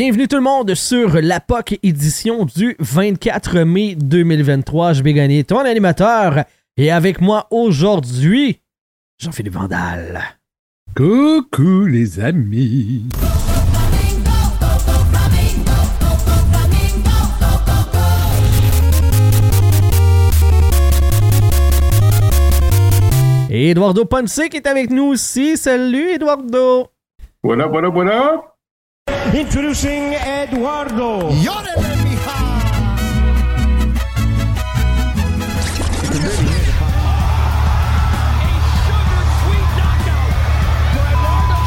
Bienvenue tout le monde sur la POC édition du 24 mai 2023. Je vais gagner ton animateur et avec moi aujourd'hui, Jean-Philippe Vandal. Coucou les amis. Et Eduardo Ponce qui est avec nous aussi. Salut Eduardo. Voilà, voilà, voilà. Introducing Eduardo.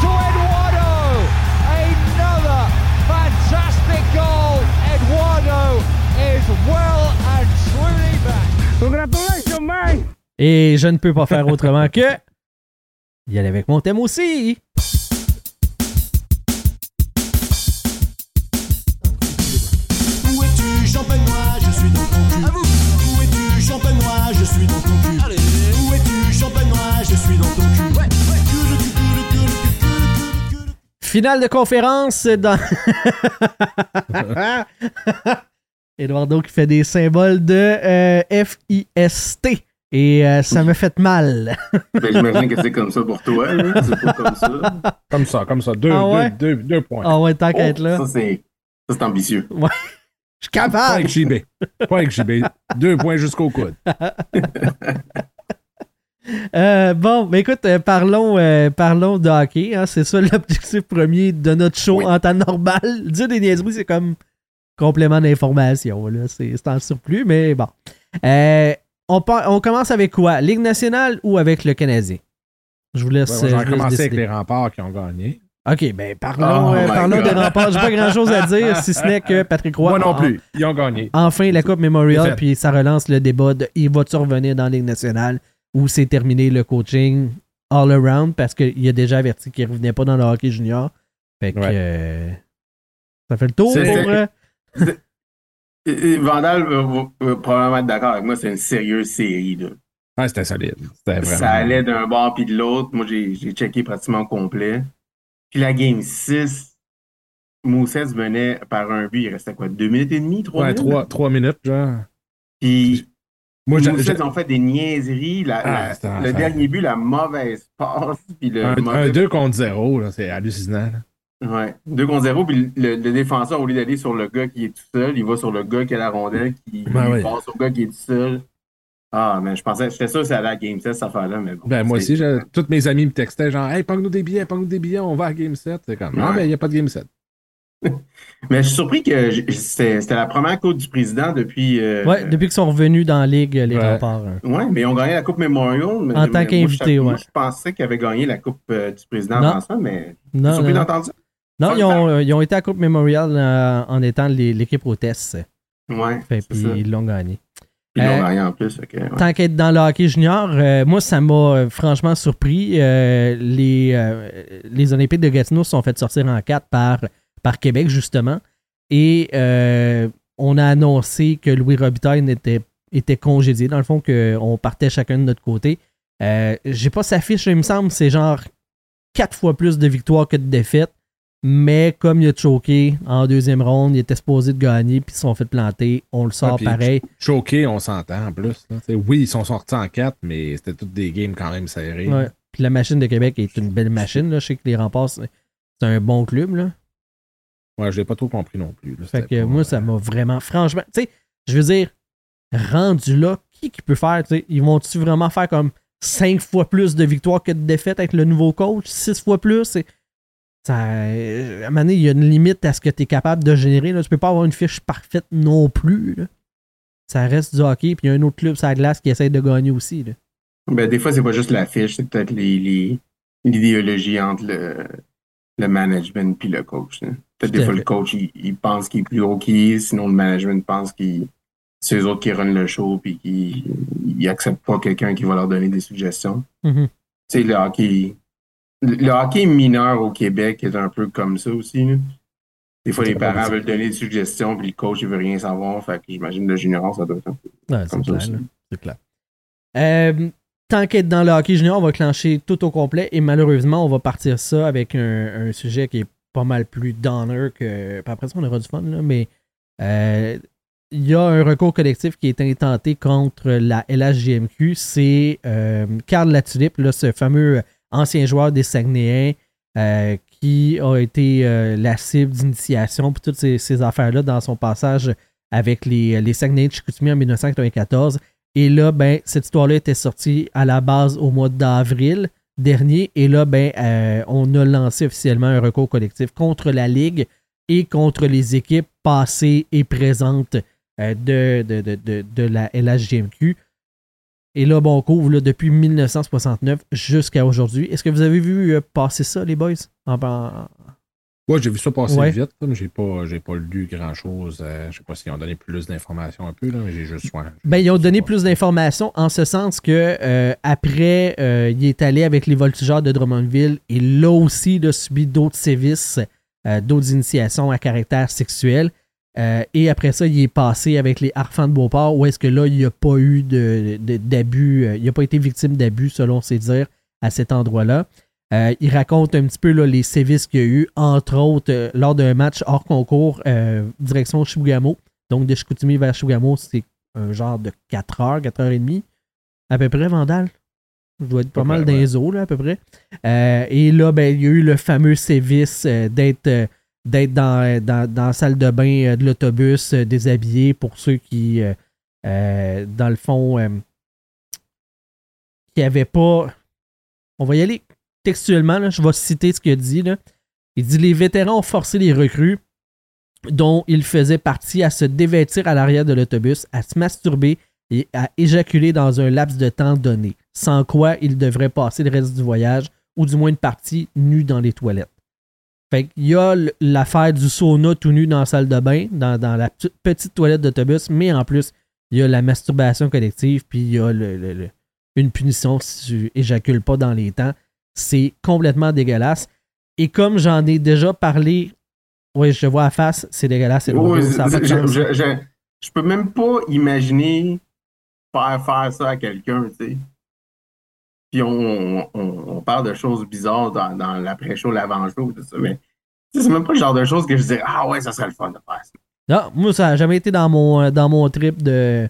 To Eduardo. Another fantastic goal. Eduardo is well and truly back. Congratulations, man. Et je ne peux pas faire autrement que y aller avec mon thème aussi. Finale de conférence dans. Eduardo qui fait des symboles de euh, F-I-S-T. Et euh, ça me fait mal. Ben, j'imagine que c'est comme ça pour toi, là. C'est pas comme ça. Comme ça, comme ça. Deux, Ah ouais? deux, deux, deux points. Ah ouais, tant qu'à être Oh, là. Ça, c'est ça, c'est ambitieux. Je suis Pas capable. avec JB. Pas avec JB. Deux points jusqu'au coude. Euh, bon, mais écoute, euh, parlons, euh, parlons de hockey. hein. C'est ça l'objectif premier de notre show Oui. en temps normal. Dire des niaiseries, c'est comme complément d'information. C'est en surplus, mais bon. On, commence avec quoi? Ligue nationale ou avec le Canadien? Je vous laisse, Ouais, je on vous va laisse commencer avec les remparts qui ont gagné. OK, ben parlons, Oh euh, my parlons des remparts. J'ai pas grand-chose à dire, si ce n'est que Patrick Roy... Moi non plus. Ils ont gagné. Enfin, la Coupe Memorial, puis ça relance le débat de il va-tu revenir dans la Ligue nationale? Ou c'est terminé le coaching all around parce qu'il a déjà averti qu'il ne revenait pas dans le hockey junior. Fait que Ouais. euh, ça fait le tour. C'est- pour, Vandal va, probablement être d'accord avec moi, c'est une sérieuse série. Là. Ah, c'était solide. C'était vraiment. Ça allait d'un bord puis de l'autre. Moi, j'ai j'ai checké pratiquement au complet. Puis la game 6, Moussets venait par un but. Il restait quoi? Deux minutes et demie? Trois Ouais, minutes? trois, trois minutes, genre. Puis Moi, Moussets j'ai- ont fait des niaiseries. La- Ah, la- le dernier but, la mauvaise passe. Puis le un, mauvais 2 contre 0, là, c'est hallucinant. là. Ouais. 2 contre 0, puis le, le défenseur, au lieu d'aller sur le gars qui est tout seul, il va sur le gars qui a la rondelle, qui Ben oui. passe au gars qui est tout seul. Ah, mais je pensais, j'étais sûr que c'était à la game 7, cette affaire-là, mais bon. Ben, moi aussi, tous mes amis me textaient genre, hey, pogne-nous des billets, pogne-nous des billets, on va à Game 7. C'est comme, non, mais il n'y a pas de Game 7. Mais je suis surpris que c'était la première Coupe du Président depuis. euh, ouais, depuis qu'ils sont revenus dans la Ligue, les Ouais. remparts. hein. Ouais, mais ils ont gagné la Coupe Memorial. mais- En tant qu'invité, moi, Je pensais qu'ils avaient gagné la Coupe euh, du Président Non. avant ça, mais. Je suis Non, surpris d'entendre ça? non, ils, ont, euh, ils ont été à Coupe Memorial euh, en étant l'équipe hôtesse. C'est puis ça. ils l'ont gagné. Puis ils l'ont gagné en plus. que, ouais. tant qu'être dans le hockey junior, euh, moi, ça m'a franchement surpris. Euh, les, euh, les Olympiques de Gatineau se sont fait sortir en quatre par, par Québec, justement. Et euh, on a annoncé que Louis Robitaille était, était congédié. Dans le fond, qu'on partait chacun de notre côté. Euh, J'ai pas sa fiche, il me semble, c'est genre quatre fois plus de victoires que de défaites. Mais comme il a choqué en deuxième ronde, il était supposé de gagner, puis ils se sont fait planter. On le sort Ah, pareil. Choqué, on s'entend en plus. là. Oui, ils sont sortis en 4, mais c'était toutes des games quand même serrés. Ouais. Puis la machine de Québec est une belle machine. Là. Je sais que les remparts, c'est c'est un bon club. Là. Ouais, je l'ai pas trop compris non plus. là. Fait que pas- moi, ça m'a vraiment. Franchement, tu sais, je veux dire, rendu là, qui qui peut faire, tu sais, ils vont-tu vraiment faire comme 5 fois plus de victoires que de défaites avec le nouveau coach, 6 fois plus? C'est- Ça, euh, à un moment donné, il y a une limite à ce que tu es capable de générer. Là. Tu peux pas avoir une fiche parfaite non plus. là. Ça reste du hockey, puis il y a un autre club sur la glace qui essaie de gagner aussi. là. Ben, des fois, c'est pas juste l'affiche, c'est peut-être les, les- l'idéologie entre le, le management puis le coach. là. Peut-être des fois, le coach, il, il pense qu'il est plus haut qu'il est, sinon le management pense qu'il c'est eux autres qui runnent le show puis qu'ils ils acceptent pas quelqu'un qui va leur donner des suggestions. Tu sais, le hockey. Le hockey mineur au Québec est un peu comme ça aussi. là. Des fois, les parents veulent donner des suggestions, puis le coach, il veut rien savoir. Fait que j'imagine le junior, ça doit être un peu Ouais, c'est comme ça. C'est clair. Euh, tant qu'être dans le hockey junior, on va clencher tout au complet et malheureusement, on va partir ça avec un, un sujet qui est pas mal plus downer que. Après ça, on aura du fun, mais euh, il y a un recours collectif qui est intenté contre la LHJMQ. C'est euh, Carl Latulippe, ce fameux ancien joueur des Saguenayens euh, qui a été euh, la cible d'initiation pour toutes ces, ces affaires-là dans son passage avec les, les Saguenayens de Chicoutimi en 1994. Et là, ben, cette histoire-là était sortie à la base au mois d'avril dernier. Et là, ben, euh, on a lancé officiellement un recours collectif contre la Ligue et contre les équipes passées et présentes euh, de, de, de, de, la LHGMQ. Et là, bon, on couvre depuis 1969 jusqu'à aujourd'hui. Est-ce que vous avez vu euh, passer ça, les boys? Ouais, j'ai vu ça passer Ouais. vite, mais j'ai pas, j'ai pas lu grand chose. je sais pas s'ils ont donné plus d'informations un peu, là, mais j'ai juste. ouais, Ben, ils ont donné pas. plus d'informations en ce sens que euh, après, euh, il est allé avec les voltigeurs de Drummondville et là aussi, il a subi d'autres sévices, euh, d'autres initiations à caractère sexuel. Euh, et après ça, il est passé avec les Harfans de Beauport, où est-ce que là, il n'y a pas eu de- d'abus, euh, il n'a pas été victime d'abus, selon ses dires, à cet endroit-là. Euh, il raconte un petit peu là, les sévices qu'il y a eu, entre autres, euh, lors d'un match hors concours, euh, direction Chibougamau. Donc, de Chicoutimi vers Chibougamau, c'est un genre de 4 heures, 4 heures et demie, à peu près, Vandal. Je dois être pas mal dans les eaux, là, à peu près. Et là, ben, il y a eu le fameux sévice d'être d'être dans, dans, dans la salle de bain de l'autobus déshabillé pour ceux qui, dans le fond, qui n'avaient pas. On va y aller textuellement, je vais citer ce qu'il a dit. Il dit Les vétérans ont forcé les recrues dont il faisait partie à se dévêtir à l'arrière de l'autobus, à se masturber et à éjaculer dans un laps de temps donné, sans quoi ils devraient passer le reste du voyage, ou du moins une partie nue dans les toilettes. Fait y a l'affaire du sauna tout nu dans la salle de bain, dans, la petite- toilette d'autobus, mais en plus, il y a la masturbation collective, puis il y a une punition si tu éjacules pas dans les temps. C'est complètement dégueulasse. Et comme j'en ai déjà parlé, oui, je te vois à face, c'est dégueulasse, c'est Oui, drôle, ça a pas de je, sens. je- je- je peux même pas imaginer faire faire ça à quelqu'un, tu sais. Puis on, on, on parle de choses bizarres dans, dans l'après-show, l'avant-show, tout ça, mais c'est même pas le genre de choses que je dirais Ah ouais, ça serait le fun de faire ça. Non, moi, ça n'a jamais été dans mon, euh, dans mon trip de.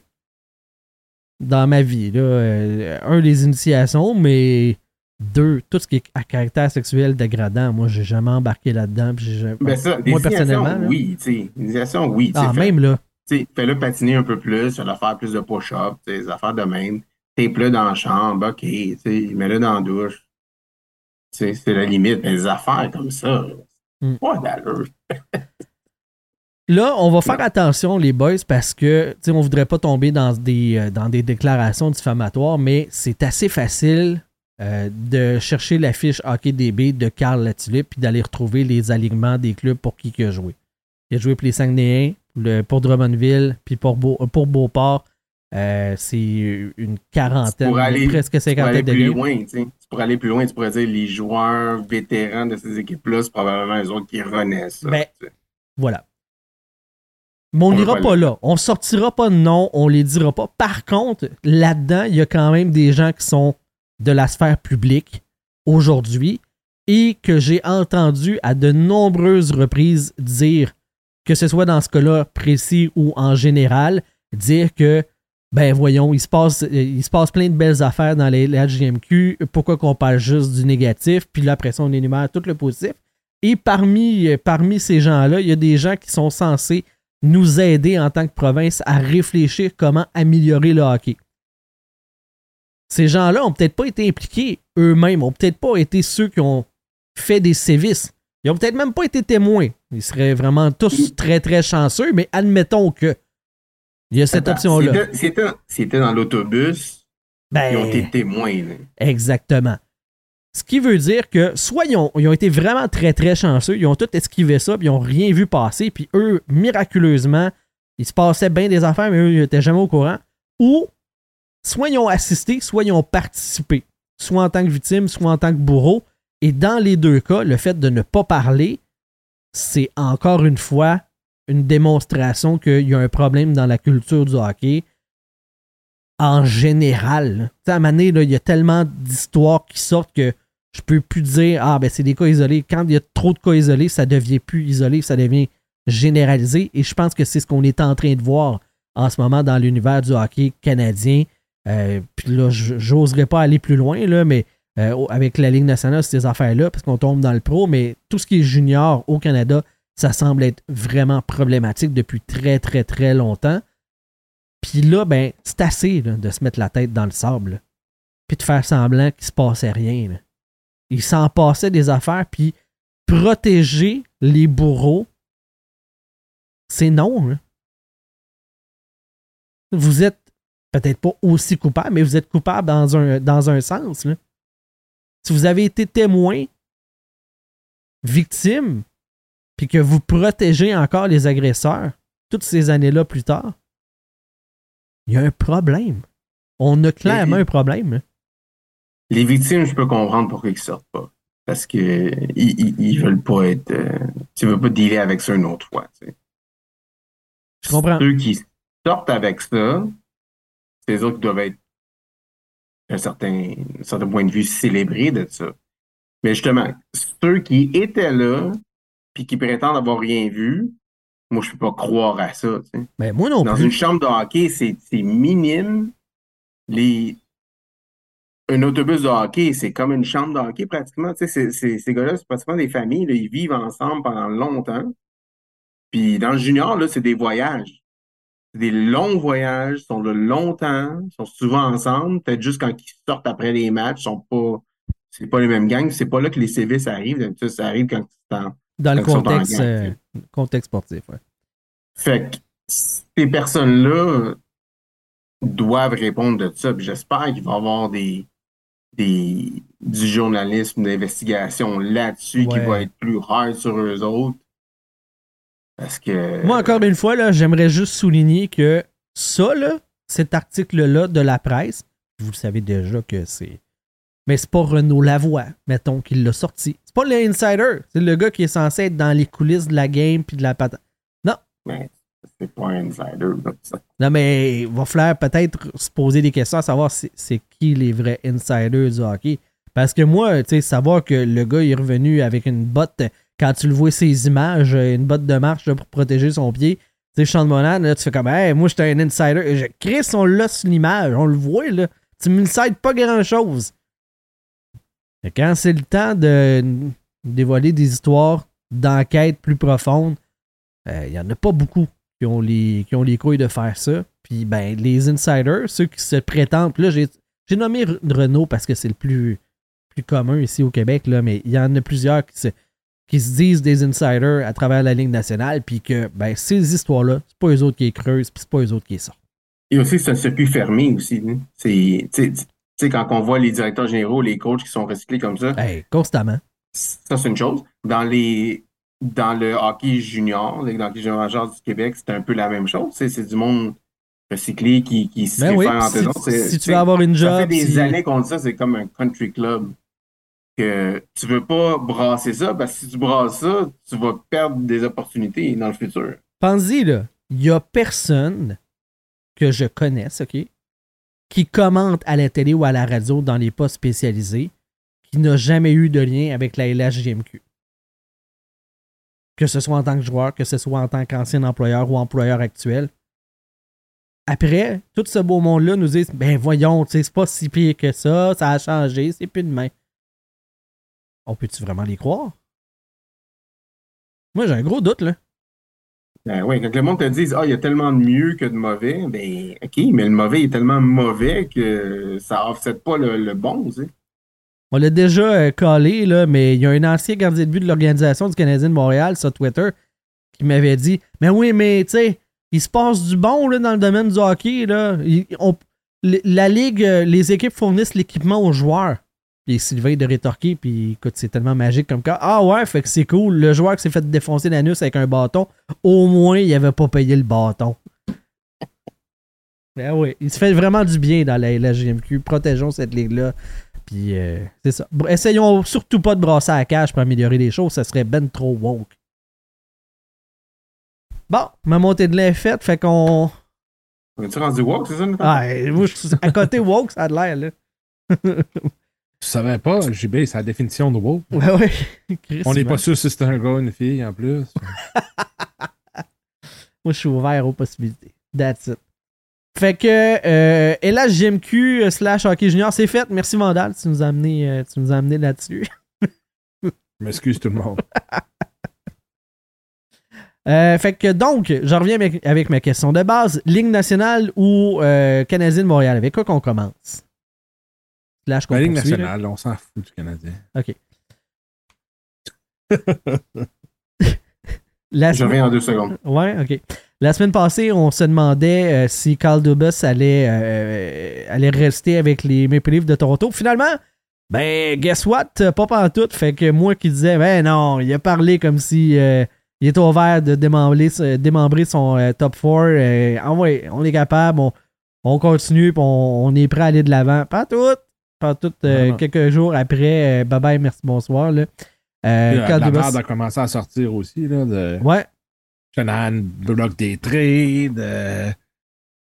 Dans ma vie. Là. Euh, un, les initiations, mais deux, tout ce qui est à caractère sexuel dégradant. Moi, j'ai jamais embarqué là-dedans. jamais- Ben ça, moi, personnellement. là. oui, tu sais. Oui. Ah, même là. fais-le patiner un peu plus, fais-le faire plus de push-up, des affaires de même. Tape-le dans la chambre, ok, mets-le dans la douche. C'est la limite. Mais des affaires comme ça, Hmm. pas d'allure. Là, on va faire attention, les boys, parce que, on voudrait pas tomber dans des, euh, dans des déclarations diffamatoires, mais c'est assez facile euh, de chercher la fiche HockeyDB de Carl Latulippe puis d'aller retrouver les alignements des clubs pour qui il a joué. Il a joué pour les Saguenayens, le- pour Drummondville, puis pour, Beau- pour Beauport. Euh, c'est une quarantaine, Pour aller- presque cinquantaine de loin, pourrais aller plus loin, tu pourrais dire les joueurs vétérans de ces équipes-là, c'est probablement les autres qui renaissent. Ben. Voilà. Mais on n'ira pas là. On sortira pas de nom, on les dira pas. Par contre, là-dedans, il y a quand même des gens qui sont de la sphère publique aujourd'hui et que j'ai entendu à de nombreuses reprises dire, que ce soit dans ce cas-là précis ou en général, dire que ben voyons, il se passe, euh, plein de belles affaires dans les HGMQ, pourquoi qu'on parle juste du négatif, puis là après ça on énumère tout le positif. Et parmi, euh, parmi ces gens-là, il y a des gens qui sont censés nous aider en tant que province à réfléchir comment améliorer le hockey. Ces gens-là n'ont peut-être pas été impliqués eux-mêmes, ont peut-être pas été ceux qui ont fait des sévices. Ils ont peut-être même pas été témoins. Ils seraient vraiment tous très très chanceux, mais admettons que il y a cette option-là. c'était- dans l'autobus, Ben, ils ont été témoins. là. Exactement. Ce qui veut dire que soit ils ont, ils ont été vraiment très très chanceux, ils ont tout esquivé ça, puis ils ont rien vu passer, puis eux, miraculeusement, il se passait bien des affaires, mais eux, ils n'étaient jamais au courant. Ou soit ils ont assisté, soit ils ont participé, soit en tant que victime, soit en tant que bourreau. Et dans les deux cas, le fait de ne pas parler, c'est encore une fois une démonstration qu'il y a un problème dans la culture du hockey en général. à un moment il y a tellement d'histoires qui sortent que je peux plus dire Ah, ben c'est des cas isolés. Quand il y a trop de cas isolés, ça devient plus isolé, ça devient généralisé. Et je pense que c'est ce qu'on est en train de voir en ce moment dans l'univers du hockey canadien. Euh, Puis là, j'oserais pas aller plus loin, là, mais euh, avec la Ligue nationale, ces affaires-là, parce qu'on tombe dans le pro, mais tout ce qui est junior au Canada, ça semble être vraiment problématique depuis très, très, très longtemps. Puis là, ben, c'est assez de se mettre la tête dans le sable. Puis de faire semblant qu'il se passait rien. là. Il s'en passait des affaires, puis protéger les bourreaux, c'est non. là. Vous êtes peut-être pas aussi coupable, mais vous êtes coupable dans un, dans un sens. là. Si vous avez été témoin, victime, puis que vous protégez encore les agresseurs toutes ces années-là plus tard, il y a un problème. On a clairement un problème. Les victimes, je peux comprendre pourquoi ils sortent pas. Parce que ils, ils, ils veulent pas être. euh, tu veux pas dealer avec ça une autre fois. tu sais. Je comprends. Ceux qui sortent avec ça, c'est eux qui doivent être un certain, certain point de vue célébrés de ça. Mais justement, ceux qui étaient là puis qui prétendent avoir rien vu, moi je peux pas croire à ça. tu sais. Mais moi non Dans plus. une chambre de hockey, c'est minime. Les... Un autobus de hockey, c'est comme une chambre de hockey pratiquement. Tu sais, ces gars-là, c'est pratiquement des familles. là, ils vivent ensemble pendant longtemps. Puis dans le junior, là, c'est des voyages. Des longs voyages, sont de longtemps, ils sont souvent ensemble. Peut-être juste quand ils sortent après les matchs, ils sont pas. C'est pas les mêmes gangs. C'est pas là que les sévices arrivent. D'habitude, ça arrive quand c'est en Dans le contexte, gang, euh, contexte sportif. ouais. Fait que ces personnes-là doivent répondre de ça. Puis j'espère qu'il va y avoir des, des, du journalisme d'investigation là-dessus qui va être plus hard sur eux autres. Parce que. Moi, encore une fois, là, j'aimerais juste souligner que ça, là, cet article-là de la presse, vous le savez déjà que c'est. Mais c'est pas Renaud Lavoie, mettons, qui l'a sorti. C'est pas le insider. C'est le gars qui est censé être dans les coulisses de la game puis de la patate. Ben, c'est pas un insider. là, ça. Non, mais il va falloir peut-être se poser des questions à savoir c'est c'est qui les vrais insiders du hockey. Parce que moi, tu sais, savoir que le gars est revenu avec une botte, quand tu le vois ses images, euh, une botte de marche pour protéger son pied, tu sais, Sean Monan, là, tu fais comme, hey, moi, j'étais un insider. Je, Chris, on l'a sur l'image, on le voit, là. Tu m'insides pas grand-chose. Et Quand c'est le temps de dévoiler des histoires d'enquête plus profondes, euh, il y en a pas beaucoup qui ont les, couilles de faire ça. Puis, ben, les insiders, ceux qui se prétendent. Là, j'ai nommé Renault parce que c'est le plus, plus commun ici au Québec, là, mais il y en a plusieurs qui se, qui se disent des insiders à travers la Ligue nationale, puis que, ben, ces histoires-là, c'est pas eux autres qui les creusent, puis c'est pas eux autres qui les sortent. Et aussi, c'est un circuit fermé aussi. hein. C'est, quand on voit les directeurs généraux, les coachs qui sont recyclés comme ça, Hey, constamment. Ça, c'est une chose. Dans les dans le hockey junior, dans le hockey junior majeur du Québec, c'est un peu la même chose. C'est du monde recyclé qui, qui se Ben oui, entre si, si tu veux avoir une Ça job. fait des si- années qu'on dit ça, c'est comme un country club. Que tu veux pas brasser ça, parce que si tu brasses ça, tu vas perdre des opportunités dans le futur. Pense-y, là. Il y a personne que je connaisse, OK, qui commente à la télé ou à la radio dans les postes spécialisés qui n'a jamais eu de lien avec la LHJMQ. Que ce soit en tant que joueur, que ce soit en tant qu'ancien employeur ou employeur actuel. Après, tout ce beau monde-là nous dit Ben voyons, c'est pas si pire que ça, ça a changé, c'est plus demain. On peut-tu vraiment les croire? Moi, j'ai un gros doute, là. Ben oui, quand le monde te dit Ah, il y a tellement de mieux que de mauvais, ben OK, mais le mauvais est tellement mauvais que ça offset pas le, le bon, tu sais. On l'a déjà euh, collé, là, mais il y a un ancien gardien de but de l'Organisation du Canadien de Montréal sur Twitter qui m'avait dit Mais oui, mais tu sais, il se passe du bon là, dans le domaine du hockey. Là. Il- on- l- la Ligue, euh, les équipes fournissent l'équipement aux joueurs. Et Sylvain de rétorquer, puis écoute, c'est tellement magique comme cas. Ah ouais, fait que c'est cool. Le joueur qui s'est fait défoncer l'anus avec un bâton, au moins, il avait pas payé le bâton. Ben oui, il se fait vraiment du bien dans la, la GMQ. Protégeons cette ligue-là. Puis euh, c'est ça. Essayons surtout pas de brasser à la cage pour améliorer les choses. Ça serait ben trop woke. Bon, ma montée de lait est faite, fait qu'on. On est-tu rendu woke, c'est ça? Ah, suis à côté woke, ça a de l'air, là. Tu savais pas, JB, c'est la définition de WoW. Ouais, ouais. On n'est pas sûr si c'est un gars ou une fille en plus. Moi, je suis ouvert aux possibilités. That's it. Fait que, euh, et là, GMQ slash hockey junior, c'est fait. Merci Vandal, tu nous as amené, euh, tu nous as amené là-dessus. Je m'excuse tout le monde. Euh, fait que donc, je reviens avec, avec ma question de base. Ligue nationale ou euh, Canadien de Montréal? Avec quoi qu'on commence? Slash La Ligue poursuit, là. nationale, on s'en fout du Canadien. OK. La Je reviens en deux secondes. Ouais, ok. La semaine passée, on se demandait euh, si Carl Dubas allait, euh, allait rester avec les Maple Leafs de Toronto. Finalement, ben, guess what? Pas pantoute. Fait que moi qui disais, ben non, il a parlé comme si euh, il était ouvert de démembrer, démembrer son euh, top 4. ah ouais, on est capable, on, on continue, on, on est prêt à aller de l'avant. Pas tout. Pas tout. euh, quelques jours après, euh, bye bye, merci, bonsoir. Là. Euh, la Carl la merde a commencé à sortir aussi. Là, de Ouais, Shanahan bloque des trades. euh,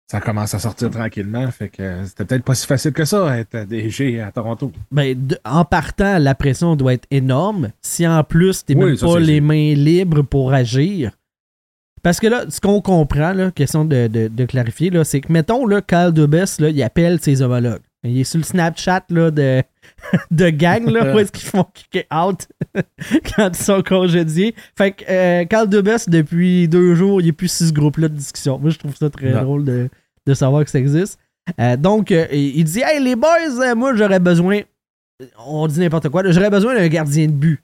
ça commence à sortir tranquillement. Fait que c'était peut-être pas si facile que ça être DG à Toronto. Ben, de- en partant, la pression doit être énorme. Si en plus, t'es Oui, même ça, pas les mains libres pour agir. Parce que là, ce qu'on comprend, là, question de, de- de clarifier, là, c'est que, mettons, là, Kyle Dubas, là, il appelle ses homologues. Il est sur le Snapchat là, de, de gang, là, où est-ce qu'ils font kick out quand ils sont congédiés. Fait que euh, Dubas, depuis deux jours, il est plus sur ce groupe-là de discussion. Moi, je trouve ça très Non. drôle de, de savoir que ça existe. Euh, donc, euh, il dit Hey, les boys, euh, moi, j'aurais besoin. On dit n'importe quoi. J'aurais besoin d'un gardien de but.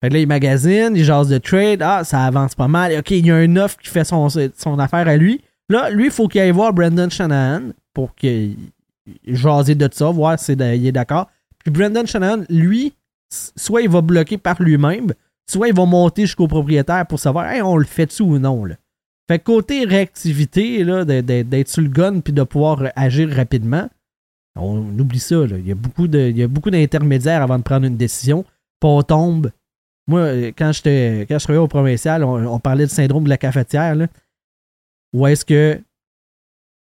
Fait que là, il magazine, il jase de trade. Ah, ça avance pas mal. OK, il y a un offre qui fait son, son affaire à lui. Là, lui, il faut qu'il aille voir Brendan Shanahan pour qu'il jase de ça, voir s'il est d'accord. Puis Brendan Shanahan, lui, soit il va bloquer par lui-même, soit il va monter jusqu'au propriétaire pour savoir, on le fait-tu ou non. Là. Fait côté réactivité, d'être sur le gun puis de pouvoir euh, agir rapidement, on oublie ça. Il y a beaucoup d'intermédiaires avant de prendre une décision. On tombe. Moi, euh, quand, quand je travaillais au provincial, on, parlait du syndrome de la cafetière. Où est-ce que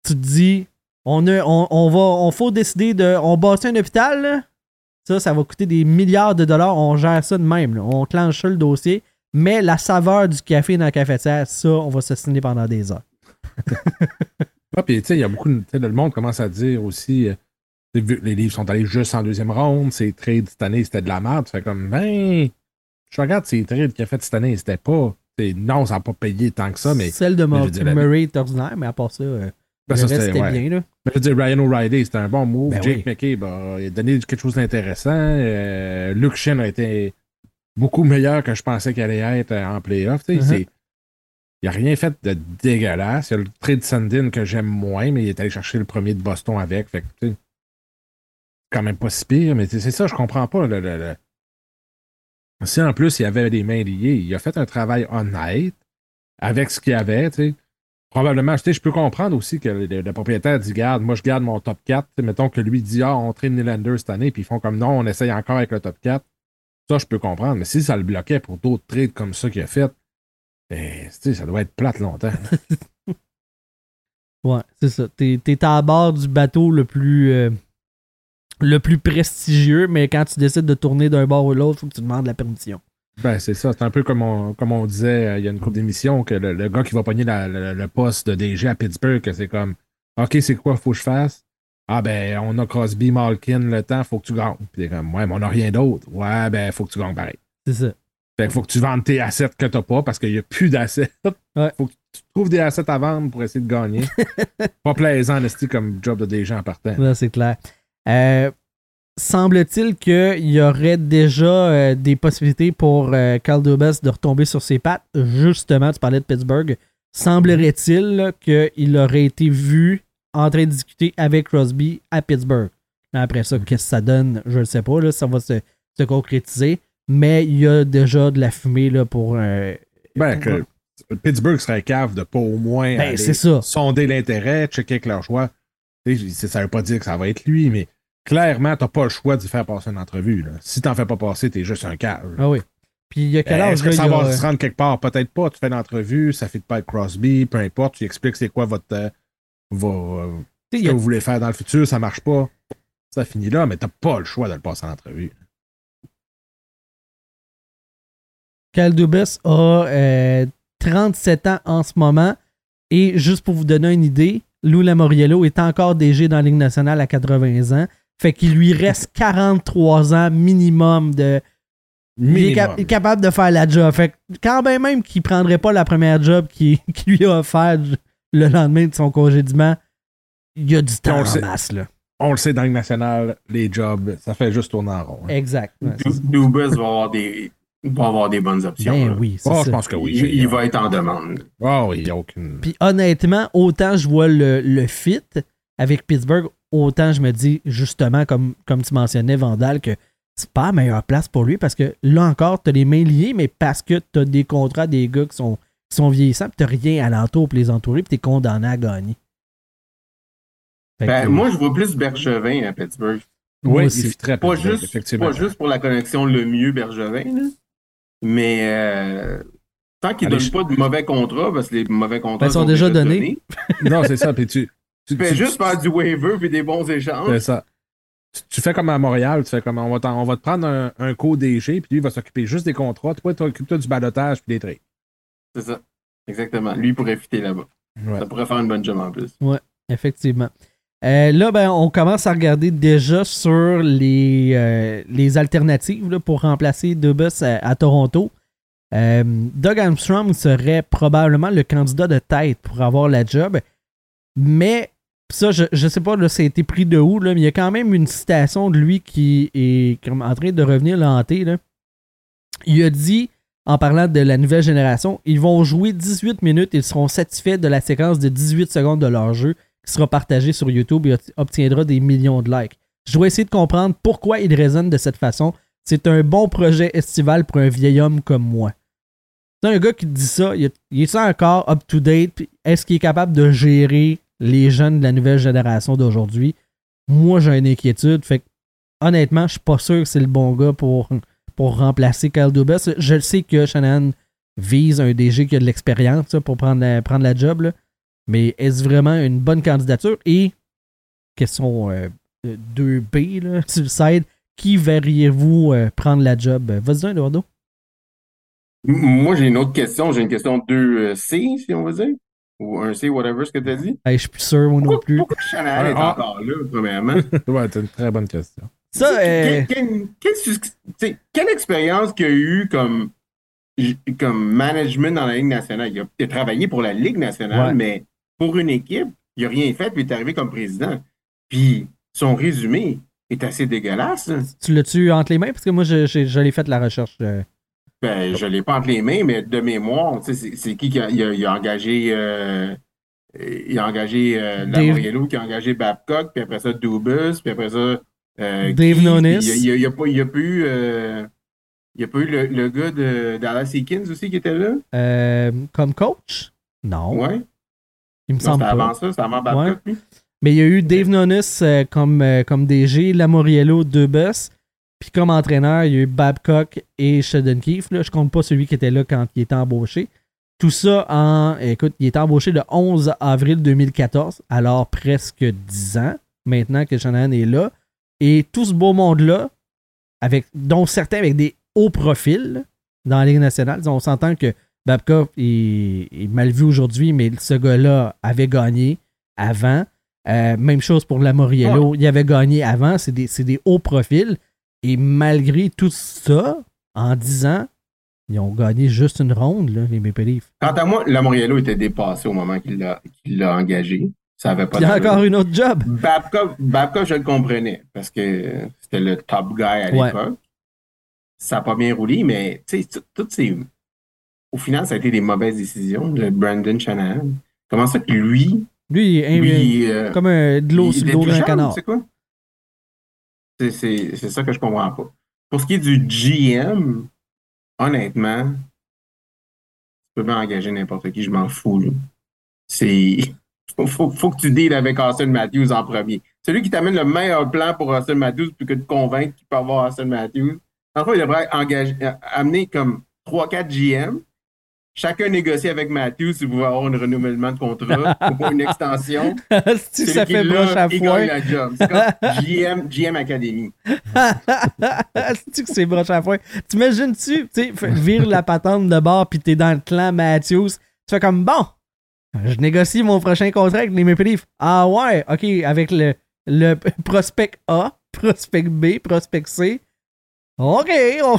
tu te dis, on, a, on, on va, on faut décider de. On bâtit un hôpital, là. ça, ça va coûter des milliards de dollars. On gère ça de même. là. On clenche ça le dossier. Mais la saveur du café dans la cafetière, ça, on va s'assiner pendant des heures. Ah, puis, tu sais, il y a beaucoup de. tu Le monde commence à dire aussi. euh, tu les livres sont allés juste en deuxième ronde, ces trades cette année, c'était de la merde. Fait comme, ben. Je regarde ces trades qu'il a fait cette année, c'était pas. tu Non, ça n'a pas payé tant que ça, mais. Celle de Murray est ordinaire, mais à part ça, euh, Ben, le ça, reste, c'était- c'était ouais. bien. Là. Mais je veux dire, Ryan O'Reilly, c'était un bon move. Ben Jake oui. McCabe a, il a donné quelque chose d'intéressant. Euh, Luke Shen a été beaucoup meilleur que je pensais qu'il allait être euh, en playoff. Mhm. c'est- Il n'a rien fait de dégueulasse. Il y a le trade Sandin que j'aime moins, mais il est allé chercher le premier de Boston avec. Fait que, tu sais, quand même pas si pire, mais c'est ça, je comprends pas. le- le- le- Si en plus il avait des mains liées, il a fait un travail honnête avec ce qu'il avait, tu sais. Probablement, sais, je peux comprendre aussi que le, propriétaire dit Garde, moi je garde mon top 4. Tu sais, mettons que lui dit Ah, on traîne Nylander cette année, puis ils font comme non, on essaye encore avec le top 4. Ça, je peux comprendre. Mais si ça le bloquait pour d'autres trades comme ça qu'il a fait, ben, ça doit être plate longtemps. Ouais, c'est ça. T'es, t'es à bord du bateau le plus, euh, le plus prestigieux, mais quand tu décides de tourner d'un bord ou l'autre, faut que tu demandes la permission. Ben, c'est ça. C'est un peu comme on, comme on disait euh, il y a une couple d'émissions que le, le gars qui va pogner la- le, le poste de DG à Pittsburgh, que c'est comme OK, c'est quoi, faut que je fasse? Ah ben, on a Crosby, Malkin, le temps, faut que tu gagnes. Puis t'es comme Ouais, mais on n'a rien d'autre. Ouais, ben, faut que tu gagnes pareil. C'est ça. Fait qu'il faut que tu vendes tes assets que t'as pas parce qu'il n'y a plus d'assets. Ouais. Faut que tu trouves des assets à vendre pour essayer de gagner. pas plaisant, Nesty, comme job de DG en partant. Là, c'est clair. Euh, semble-t-il qu'il y aurait déjà euh, des possibilités pour euh, Carl Dubas de retomber sur ses pattes. Justement, tu parlais de Pittsburgh. Semblerait-il qu'il aurait été vu en train de discuter avec Crosby à Pittsburgh. Après ça, qu'est-ce que ça donne, je ne sais pas. Là, ça va se, se concrétiser. Mais il y a déjà de la fumée là, pour. euh, Ben, que Pittsburgh serait cave de pas au moins Ben, aller sonder l'intérêt, checker avec leur choix. Ça veut pas dire que ça va être lui, mais clairement, t'as pas le choix d'y faire passer une entrevue. Là. Si t'en fais pas passer, t'es juste un cave. Ah oui. Puis il y a quel Euh, âge Est-ce que là, ça a- va se rendre quelque part? Peut-être pas. Tu fais l'entrevue, ça fait pas avec Crosby, peu importe. Tu expliques c'est quoi votre. euh, vos, euh, ce que a- vous voulez faire dans le futur, ça marche pas. Ça finit là, mais t'as pas le choix de le passer en entrevue. Kyle Dubas a euh, 37 ans en ce moment. Et juste pour vous donner une idée, Lou Lamoriello est encore DG dans la Ligue nationale à 80 ans. Fait qu'il lui reste 43 ans minimum de. Il est, Minimum. cap- il est capable de faire la job. Fait que quand ben même qu'il prendrait pas la première job qui, qui lui a offert le lendemain de son congédiement, il y a du temps en sait- masse, là. On le sait dans le national, les jobs, ça fait juste tourner en rond. hein. Exact. Ouais, va avoir des, va avoir des bonnes options. Ben oui, Oh, ça. je pense que oui. il, il va être en demande. Ah oui, il n'y a aucune. Puis honnêtement, autant je vois le, le fit avec Pittsburgh, autant je me dis justement, comme, comme tu mentionnais, Vandal, que c'est pas la meilleure place pour lui parce que là encore, tu as les mains liées, mais parce que tu as des contrats des gars qui sont, qui sont vieillissants, puis tu rien alentour pour les entourer, puis tu es condamné à gagner. Ben, moi, je vois plus Bergevin à Pittsburgh. Oui, aussi. il très Pas juste, effectivement. pas juste pour la connexion le mieux Bergevin, là, mais euh, tant qu'il ne donne pas de mauvais contrats, parce que les mauvais contrats Ben, ils sont déjà donnés. donnés, Non, c'est ça. Puis tu. Tu, fais juste faire du waiver puis des bons échanges. C'est ça. Tu, tu fais comme à Montréal, tu fais comme on va, on va te prendre un, un co-DG, puis lui il va s'occuper juste des contrats. Toi, tu t'occupes du balotage puis des trades. C'est ça. Exactement. Lui il pourrait fitter là-bas. Ouais. Ça pourrait faire une bonne job en plus. Effectivement. Euh, là, ben, on commence à regarder déjà sur les, euh, les alternatives là, pour remplacer Dubus à, à Toronto. Euh, Doug Armstrong serait probablement le candidat de tête pour avoir la job. Mais ça, je, je sais pas, là, ça a été pris de où, là, mais il y a quand même une citation de lui qui est en train de revenir le hanter. Là. Il a dit, en parlant de la nouvelle génération, ils vont jouer 18 minutes, ils seront satisfaits de la séquence de 18 secondes de leur jeu qui sera partagé sur YouTube et obtiendra des millions de likes. Je dois essayer de comprendre pourquoi il résonne de cette façon. C'est un bon projet estival pour un vieil homme comme moi. C'est un gars qui dit ça, il est, il est encore up-to-date? Est-ce qu'il est capable de gérer les jeunes de la nouvelle génération d'aujourd'hui? Moi, j'ai une inquiétude. Fait que, honnêtement, je suis pas sûr que c'est le bon gars pour, remplacer Kyle Dubas. Je sais que Shanahan vise un DG qui a de l'expérience pour prendre la, prendre job. Mais est-ce vraiment une bonne candidature? Et, question euh, euh, 2B là, qui verriez-vous euh, prendre la job? Vas-y, Eduardo. Moi, j'ai une autre question. J'ai une question 2C, si on veut dire. Ou un C, whatever, ce que tu as dit. Hey, je suis plus sûr, moi non plus. pourquoi Shanahan est Ah. encore là, premièrement? Ouais, c'est une très bonne question. Ça, euh, Quelle, quelle- quelle sus- tu sais, quelle expérience qu'il a eu comme, comme management dans la Ligue nationale? Il a, il a travaillé pour la Ligue nationale, Ouais. mais pour une équipe, il n'a rien fait, puis il est arrivé comme président. Puis son résumé est assez dégueulasse. tu l'as-tu entre les mains? Parce que moi, je, je, je l'ai fait la recherche. euh. Ben, je ne l'ai pas entre les mains, mais de mémoire, c'est qui qui a, il a, il a engagé. euh, il a engagé euh, Dave- qui a engagé Babcock, puis après ça, Dubus, puis après ça. euh, Dave Nonis. Il n'y a, pas il a pas eu. euh, il y a pas eu le, le gars de Dallas Eakins aussi qui était là? Comme coach? Non. Ouais. Il me Non, semble C'était pas. avant ça, c'était avant Babcock, lui. Mais il y a eu Dave Nonis comme, comme DG, Lamoriello, Dubus. Puis comme entraîneur, il y a eu Babcock et Sheldon Keefe. Là. Je compte pas celui qui était là quand il était embauché. Tout ça en. Écoute, il est embauché le 11 avril 2014, alors presque 10 ans maintenant que Shanahan est là. Et tout ce beau monde-là, avec, dont certains avec des hauts profils dans la Ligue nationale, on s'entend que Babcock est, est mal vu aujourd'hui, mais ce gars-là avait gagné avant. Euh, même chose pour Lamoriello. Il avait gagné avant. C'est des, c'est des hauts profils. Et malgré tout ça, en 10 ans, ils ont gagné juste une ronde, là, les Maple Leafs. Quant à moi, Lamoriello était dépassé au moment qu'il l'a engagé. Ça avait pas Il y a encore une autre job. Babcock, Babcock, je le comprenais parce que c'était le top guy à Ouais. l'époque. Ça n'a pas bien roulé, mais tu sais, tout- toutes ces. Au final, ça a été des mauvaises décisions de Brandon Shanahan. Comment ça que lui, Lui, est lui euh, comme un, de l'eau sur le dos d'un canard. C'est quoi? C'est ça que je comprends pas. Pour ce qui est du GM, honnêtement, tu peux bien engager n'importe qui, je m'en fous. C'est. Faut, faut, que tu deals avec Austin Matthews en premier. Celui qui t'amène le meilleur plan pour Austin Matthews, plus que de convaincre qu'il peut avoir Austin Matthews. En il devrait engager, euh, amener comme 3-4 GM. Chacun négocie avec Matthews si vous voulez avoir un renouvellement de contrat ou une extension. si ça fait broche à foin. C'est comme GM, GM Academy. Que c'est broche à foin? T'imagines-tu, tu vire la patente de bord puis t'es dans le clan Matthews. Tu fais comme bon, je négocie mon prochain contrat avec les Maple Leafs. Ah ouais, ok, avec le, le prospect A, prospect B, prospect C. Ok, on...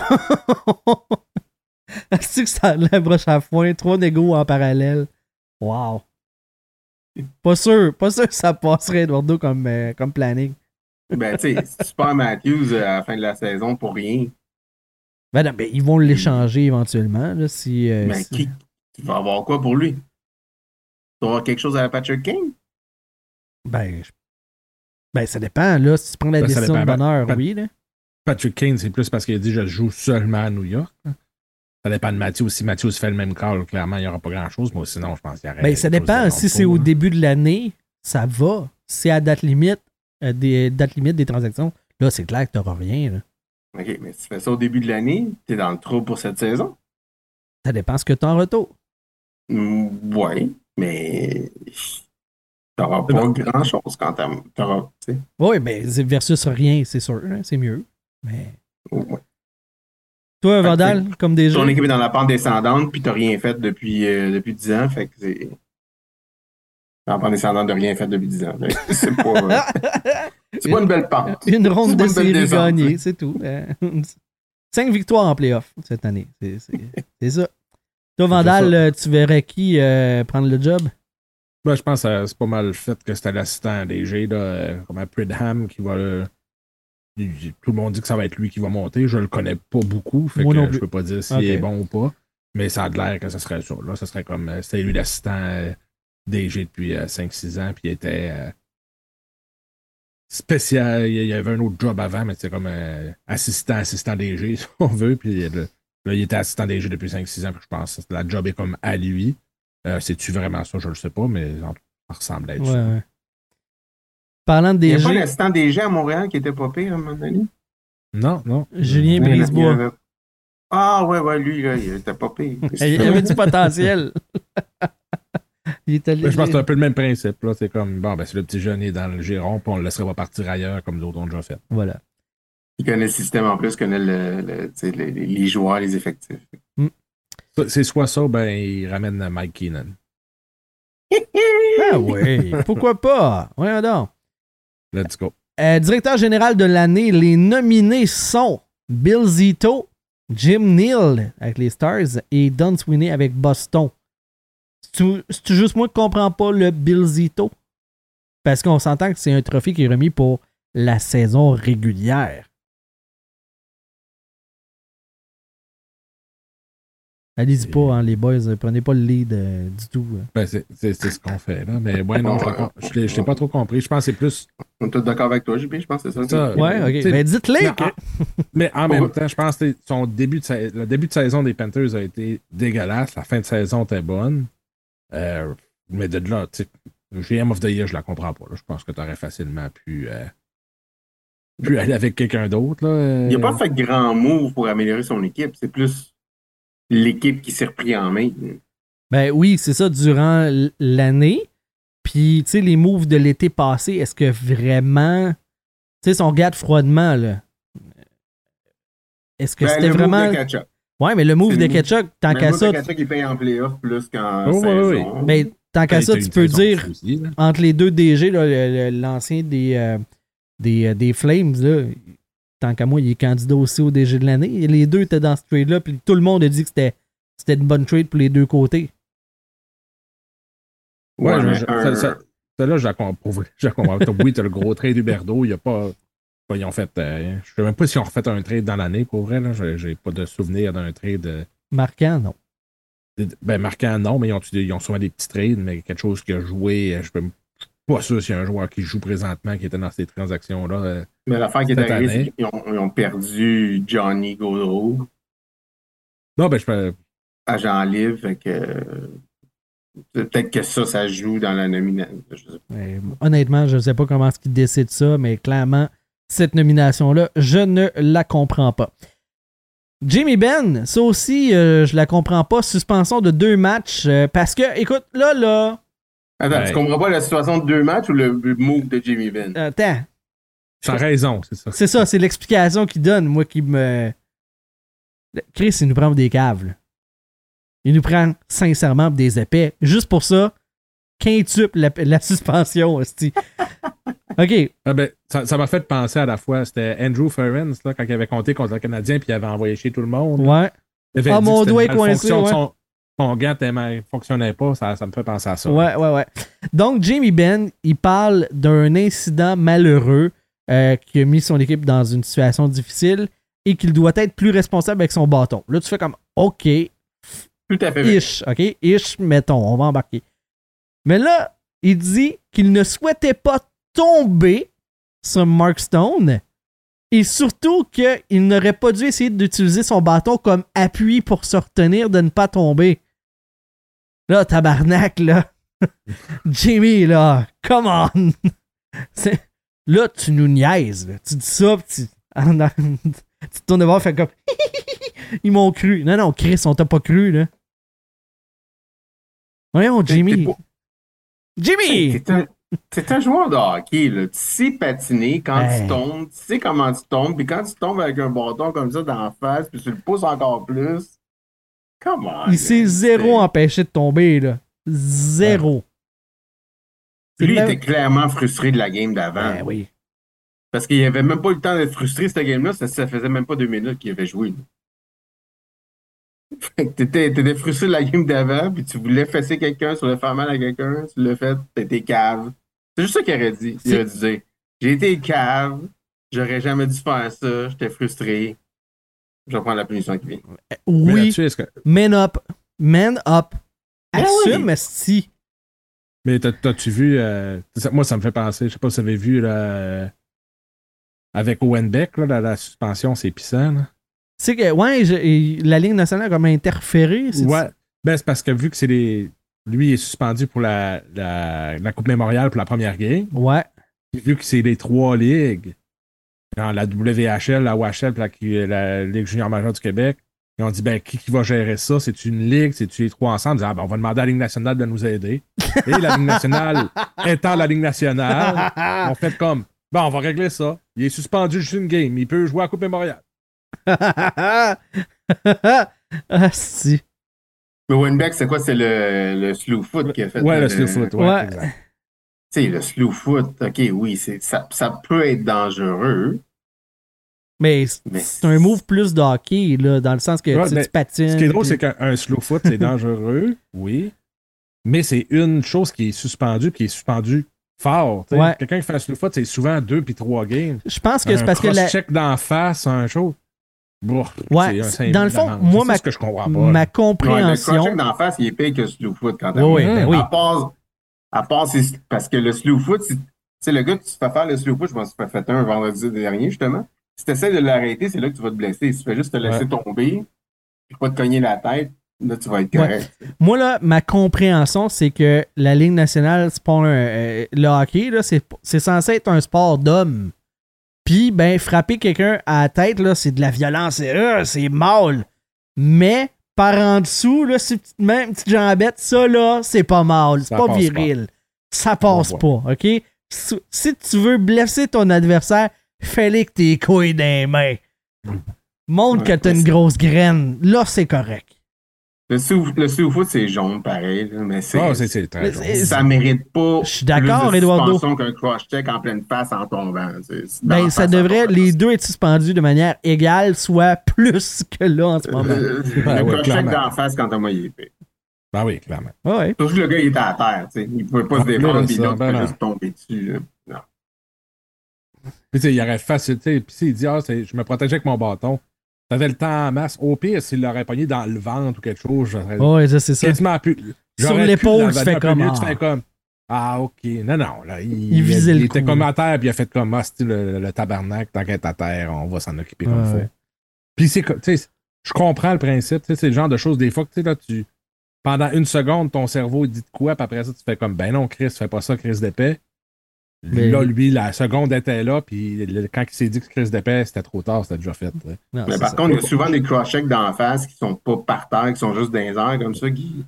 C'est que ça a la broche à foin, trois négos en parallèle. Wow. Pas sûr, pas sûr que ça passerait Eduardo comme, euh, comme planning. Ben, tu sais, si tu perds Matthews euh, à la fin de la saison pour rien, Ben non, ben, ils vont l'échanger éventuellement. Là, si, euh, ben, si- qui, tu vas avoir quoi pour lui? Tu vas avoir quelque chose à la Patrick King? ben, je- ben, ça dépend. Là, si tu prends la Ben, décision de bonheur, oui. Là. Patrick Kane, c'est plus parce qu'il a dit je joue seulement à New York. hein. Ça dépend de Matthews. Si Matthews fait le même call, clairement, il n'y aura pas grand-chose. Moi, sinon, je pense qu'il y aurait. Ben, ça chose dépend. Si c'est au début de l'année, ça va. Si c'est à date limite, euh, des date limite des transactions, là, c'est clair que tu n'auras rien. là. OK, mais si tu fais ça au début de l'année, tu es dans le trou pour cette saison? Ça dépend ce que tu en retour. Mm, ouais, mais tu n'auras pas grand-chose quand t'as- t'auras. Oui, c'est versus rien, c'est sûr. hein, c'est mieux. Mais Ouais. Toi, Vandal, comme déjà. Ton équipe est dans la pente descendante, puis tu n'as rien fait depuis, euh, depuis 10 ans. Fait que c'est. Dans la pente descendante de rien fait depuis 10 ans. C'est pas, euh, c'est pas une belle pente. Une ronde C'est de série gagnée, c'est tout. Euh, Cinq victoires en playoff cette année. C'est c'est- c'est ça. Toi, Vandal, ça. euh, tu verrais qui euh, prendre le job? Ben, je pense que c'est pas mal le fait que c'était l'assistant DG, là, euh, comme à Pridham, qui va. euh, il- tout le monde dit que ça va être lui qui va monter. Je le connais pas beaucoup. Fait Moi que non je peux pas dire s'il est bon ou pas. Mais ça a l'air que ce serait ça. Là, ce serait comme. euh, C'était lui l'assistant euh, DG depuis 5-6 ans, puis il était. euh, spécial. Il y avait un autre job avant, mais c'était comme euh, assistant, assistant DG, si on veut. Puis là, il était assistant DG depuis 5-6 ans, puis je pense que la job est comme à lui. Euh, C'est-tu vraiment ça? Je le sais pas, mais ça ressemble à être Ouais, ça. ouais. Parlant de Il n'y a pas DG, l'assistant DG à Montréal qui était pas pire à un moment donné? Non, non. Julien Brisebois. avait- Ah ouais, ouais, lui, là, il était pas pire. Il y avait du potentiel. il était je pense que c'est un peu le même principe. là. C'est comme, bon, ben, si le petit jeune est dans le giron, puis on le laisserait pas partir ailleurs comme d'autres ont déjà fait. Voilà. Il connaît le système en plus, il connaît le, le- les, joueurs, les effectifs. Ça, C'est soit ça, ben, il ramène Mike Keenan. Ah oui, pourquoi pas? Voyons donc. Let's go. Euh, directeur général de l'année, les nominés sont Bill Zito, Jim Neal avec les Stars et Don Sweeney avec Boston. C'est-tu juste moi qui comprends pas le Bill Zito? Parce qu'on s'entend que c'est un trophée qui est remis pour la saison régulière. Allez-y pas, hein, les boys, prenez pas le lead euh, du tout. euh. Ben, c'est c'est- c'est ce qu'on fait, là. Mais ouais, non, je l'ai pas trop compris. Je pense que c'est plus. On est tous d'accord avec toi, JP, je pense que c'est ça. Ça, Ouais, ok. T'sais, Ben dites-les mais que- Mais en même temps, je pense que son début de sa- le début de saison des Panthers a été dégueulasse. La fin de saison était bonne. Euh, mais de là, tu sais, GM of the Year, je la comprends pas. là. Je pense que tu aurais facilement pu, euh, pu aller avec quelqu'un d'autre. là. Il n'a pas fait grand move pour améliorer son équipe. C'est plus l'équipe qui s'est repris en main. Ben oui, c'est ça, durant l'année. Puis, tu sais, les moves de l'été passé, est-ce que vraiment. Tu sais, si on regarde froidement, là. Est-ce que Ben, c'était le move vraiment. Ouais, mais le move C'est de le Ketchup, tant Mais qu'à le ça, move de il paye en playoff plus qu'en Oh, oui, saison. oui. ben, tant qu'à Ben, ça, tu peux dire aussi, entre les deux DG, là, le- le- l'ancien des, euh, des, euh, des Flames, là, tant qu'à moi, il est candidat aussi au DG de l'année. Et Les deux étaient dans ce trade-là, puis tout le monde a dit que c'était c'était une bonne trade pour les deux côtés. Ouais, Ouais, je- mais je- un- ça- ça- Celle-là, je la comprends. Je la comprends. Oui, t'as le gros trade Huberdo. Il n'y a pas. Ils ont fait. euh, je sais même pas s'ils ont refait un trade dans l'année, pour vrai. J'ai, j'ai pas de souvenir d'un trade. euh, Marquant, non. ben, marquant, non, mais ils ont, ils ont souvent des petits trades, mais quelque chose qui a joué. euh, Je peux, Pas sûr s'il y a un joueur qui joue présentement qui était dans ces transactions-là. euh. Mais l'affaire qui est arrivée, c'est qu'ils ont, ils ont perdu Johnny Gaudreau, Non, ben, je peux. agent libre. Fait que peut-être que ça, ça joue dans la nomination. Honnêtement, je ne sais pas comment est-ce qu'ils décident ça, mais clairement, cette nomination-là, je ne la comprends pas. Jamie Ben, ça aussi, euh, je la comprends pas. Suspension de deux matchs. euh, parce que, écoute, là, là. Attends, Ouais. tu comprends pas la situation de deux matchs ou le move de Jimmy Ben? Attends, Sans raison, c'est ça. c'est ça, c'est l'explication qu'il donne, moi, qui me. Chris, il nous prend des caves, là. Il nous prend sincèrement des épais. Juste pour ça, quintuple la, la suspension, hostie. OK, Ah ben, ça m'a fait penser à la fois, c'était Andrew Ferens, là, quand il avait compté contre le Canadien, puis il avait envoyé chez tout le monde. ouais. Ah, mon doigt est coincé, ouais. Son, son gant tellement il fonctionnait pas, ça, ça me fait penser à ça. Ouais, ouais, ouais. Donc, Jamie Ben, il parle d'un incident malheureux euh, qui a mis son équipe dans une situation difficile et qu'il doit être plus responsable avec son bâton. Là, tu fais comme, OK, Tout à fait. ish, OK, ish, mettons, on va embarquer. Mais là, il dit qu'il ne souhaitait pas tomber sur Mark Stone et surtout qu'il n'aurait pas dû essayer d'utiliser son bâton comme appui pour se retenir de ne pas tomber. Là, tabarnak, là. Jimmy, là, come on. Là, tu nous niaises. là. Tu dis ça, pis tu... tu te tournes voir, fait comme... Ils m'ont cru. Non, non, Chris, on t'a pas cru, là. Voyons, Jimmy. Jimmy! T'es un, joueur de hockey, là. Tu sais patiner quand Hey. tu tombes, tu sais comment tu tombes, puis quand tu tombes avec un bâton comme ça dans la face, puis tu le pousses encore plus. Comment? Il s'est zéro empêché de tomber, là. Zéro. Lui, il était clairement frustré de la game d'avant. Ben oui. Parce qu'il avait même pas eu le temps d'être frustré, cette game-là. Ça, ça faisait même pas deux minutes qu'il avait joué. Que t'étais, t'étais frustré de la game d'avant, puis tu voulais fesser quelqu'un, tu voulais faire mal à quelqu'un, tu l'as fait, t'étais cave. C'est juste ça qu'il aurait dit. Il aurait dû dire J'ai été cave, j'aurais jamais dû faire ça, j'étais frustré. Je vais prendre la punition qui vient. Mais Oui, là-dessus, est-ce que- man up. Man up. Ben Assume, oui. esti. Mais t'as- t'as-tu vu. euh, ça- moi, ça me fait penser. Je sais pas si vous avez vu là, euh, avec Owen Beck, là, la, la suspension, c'est pissant. là. Tu sais que, ouais, je- et la Ligue nationale a comme interféré. c'est- Ouais. Ben, c'est parce que vu que c'est les. Lui il est suspendu pour la, la, la Coupe Mémoriale pour la première game. Ouais. Vu que c'est les trois ligues, dans la WHL, la OHL, la, la Ligue junior majeure du Québec, ils ont dit ben qui, qui va gérer ça? C'est une ligue, c'est les trois ensemble? Ah, ben, on va demander à la Ligue nationale de nous aider. Et la Ligue nationale, étant la Ligue nationale, on fait comme bon, on va régler ça. Il est suspendu juste une game, il peut jouer à la Coupe Mémoriale. ah, si. Mais Winbeck, c'est quoi? C'est le, le slew foot qui a fait. Ouais, le euh, slew foot, ouais. Tu sais, le slew foot, ok, oui, c'est, ça, ça peut être dangereux. Mais c'est un move plus de hockey, là, dans le sens que Ouais, tu, sais, mais tu patines. Ce qui est drôle, puis- c'est qu'un un slow foot, c'est dangereux, oui. Mais c'est une chose qui est suspendue, qui est suspendue fort. Ouais. Quelqu'un qui fait un slow foot, c'est souvent deux puis trois games. Je pense que c'est un parce que la, check d'en face, un chose. Bon, Ouais, c'est un cinq dans le fond, moi, C'est ma- ça ce que je comprends pas. ma là. Ouais, le compréhension. d'en face, il est payé que le slew foot quand Oui, oui, ben oui. À part, à part parce que le slew foot, c'est le gars que tu te fais faire le slew foot, je m'en suis fait fait un vendredi dernier, justement. Si tu essaies de l'arrêter, c'est là que tu vas te blesser. Si tu fais juste te laisser tomber, puis pas te cogner la tête, là, tu vas être correct. Moi, là, ma compréhension, c'est que la Ligue nationale, c'est pas un. euh, le hockey, là, c'est c'est censé être un sport d'homme. Puis, ben, frapper quelqu'un à la tête, là, c'est de la violence, c'est euh, c'est mal. Mais, par en dessous, là, mets une petite jambette, ça, là, c'est pas mal. C'est Ça pas viril. Ça passe Ouais, pas, OK? Si, si tu veux blesser ton adversaire, fais-le que tes couilles dans les mains. Montre Ouais, que t'as une grosse graine. Là, c'est correct. Le slew le slew foot, c'est jaune, pareil, mais c'est. Ah, c'est c'est très Mais drôle. c'est- ça mérite pas. Je suis d'accord, plus de Eduardo. suspension qu'un cross-check en pleine face en tombant. Ben, ça devrait les deux être suspendus de manière égale, soit plus que là en ce moment. Euh, Ben le ouais, cross-check d'en face quand Thomas il est fait. Ben oui, clairement. Ouais. Surtout que le gars, il était à terre, tu sais. Il pouvait pas Ah, se défendre, là, puis l'autre ben peut juste tomber dessus, là. Non. Puis, tu sais, il aurait facile, tu sais, puis s'il dit, ah, c'est- je me protégeais avec mon bâton. T'avais le temps en masse. Au pire, s'il l'aurait pogné dans le ventre ou quelque chose, Ouais, ça, c'est ça. quasiment plus. Sur l'épaule, tu fais comme, mieux, ah. Tu fais comme. Ah, ok. Non, non. Là, il, Il visait le était coup. comme à terre, puis il a fait comme, ah, le, le tabarnak, tant qu'être à terre, on va s'en occuper comme il ouais. faut. Puis c'est, tu sais, je comprends le principe, tu sais, c'est le genre de choses, des fois, que tu sais, là, tu, pendant une seconde, ton cerveau il dit de quoi, puis après ça, tu fais comme, ben non, Chris, fais pas ça, Chris d'épais. Mais- Là, lui, la seconde était là, puis le- quand il s'est dit que Chris d'épais, c'était trop tard, c'était déjà fait. Non, Mais par ça. contre, il y a souvent des cross-checks d'en face qui sont pas par terre, qui sont juste dans les airs comme ça, qui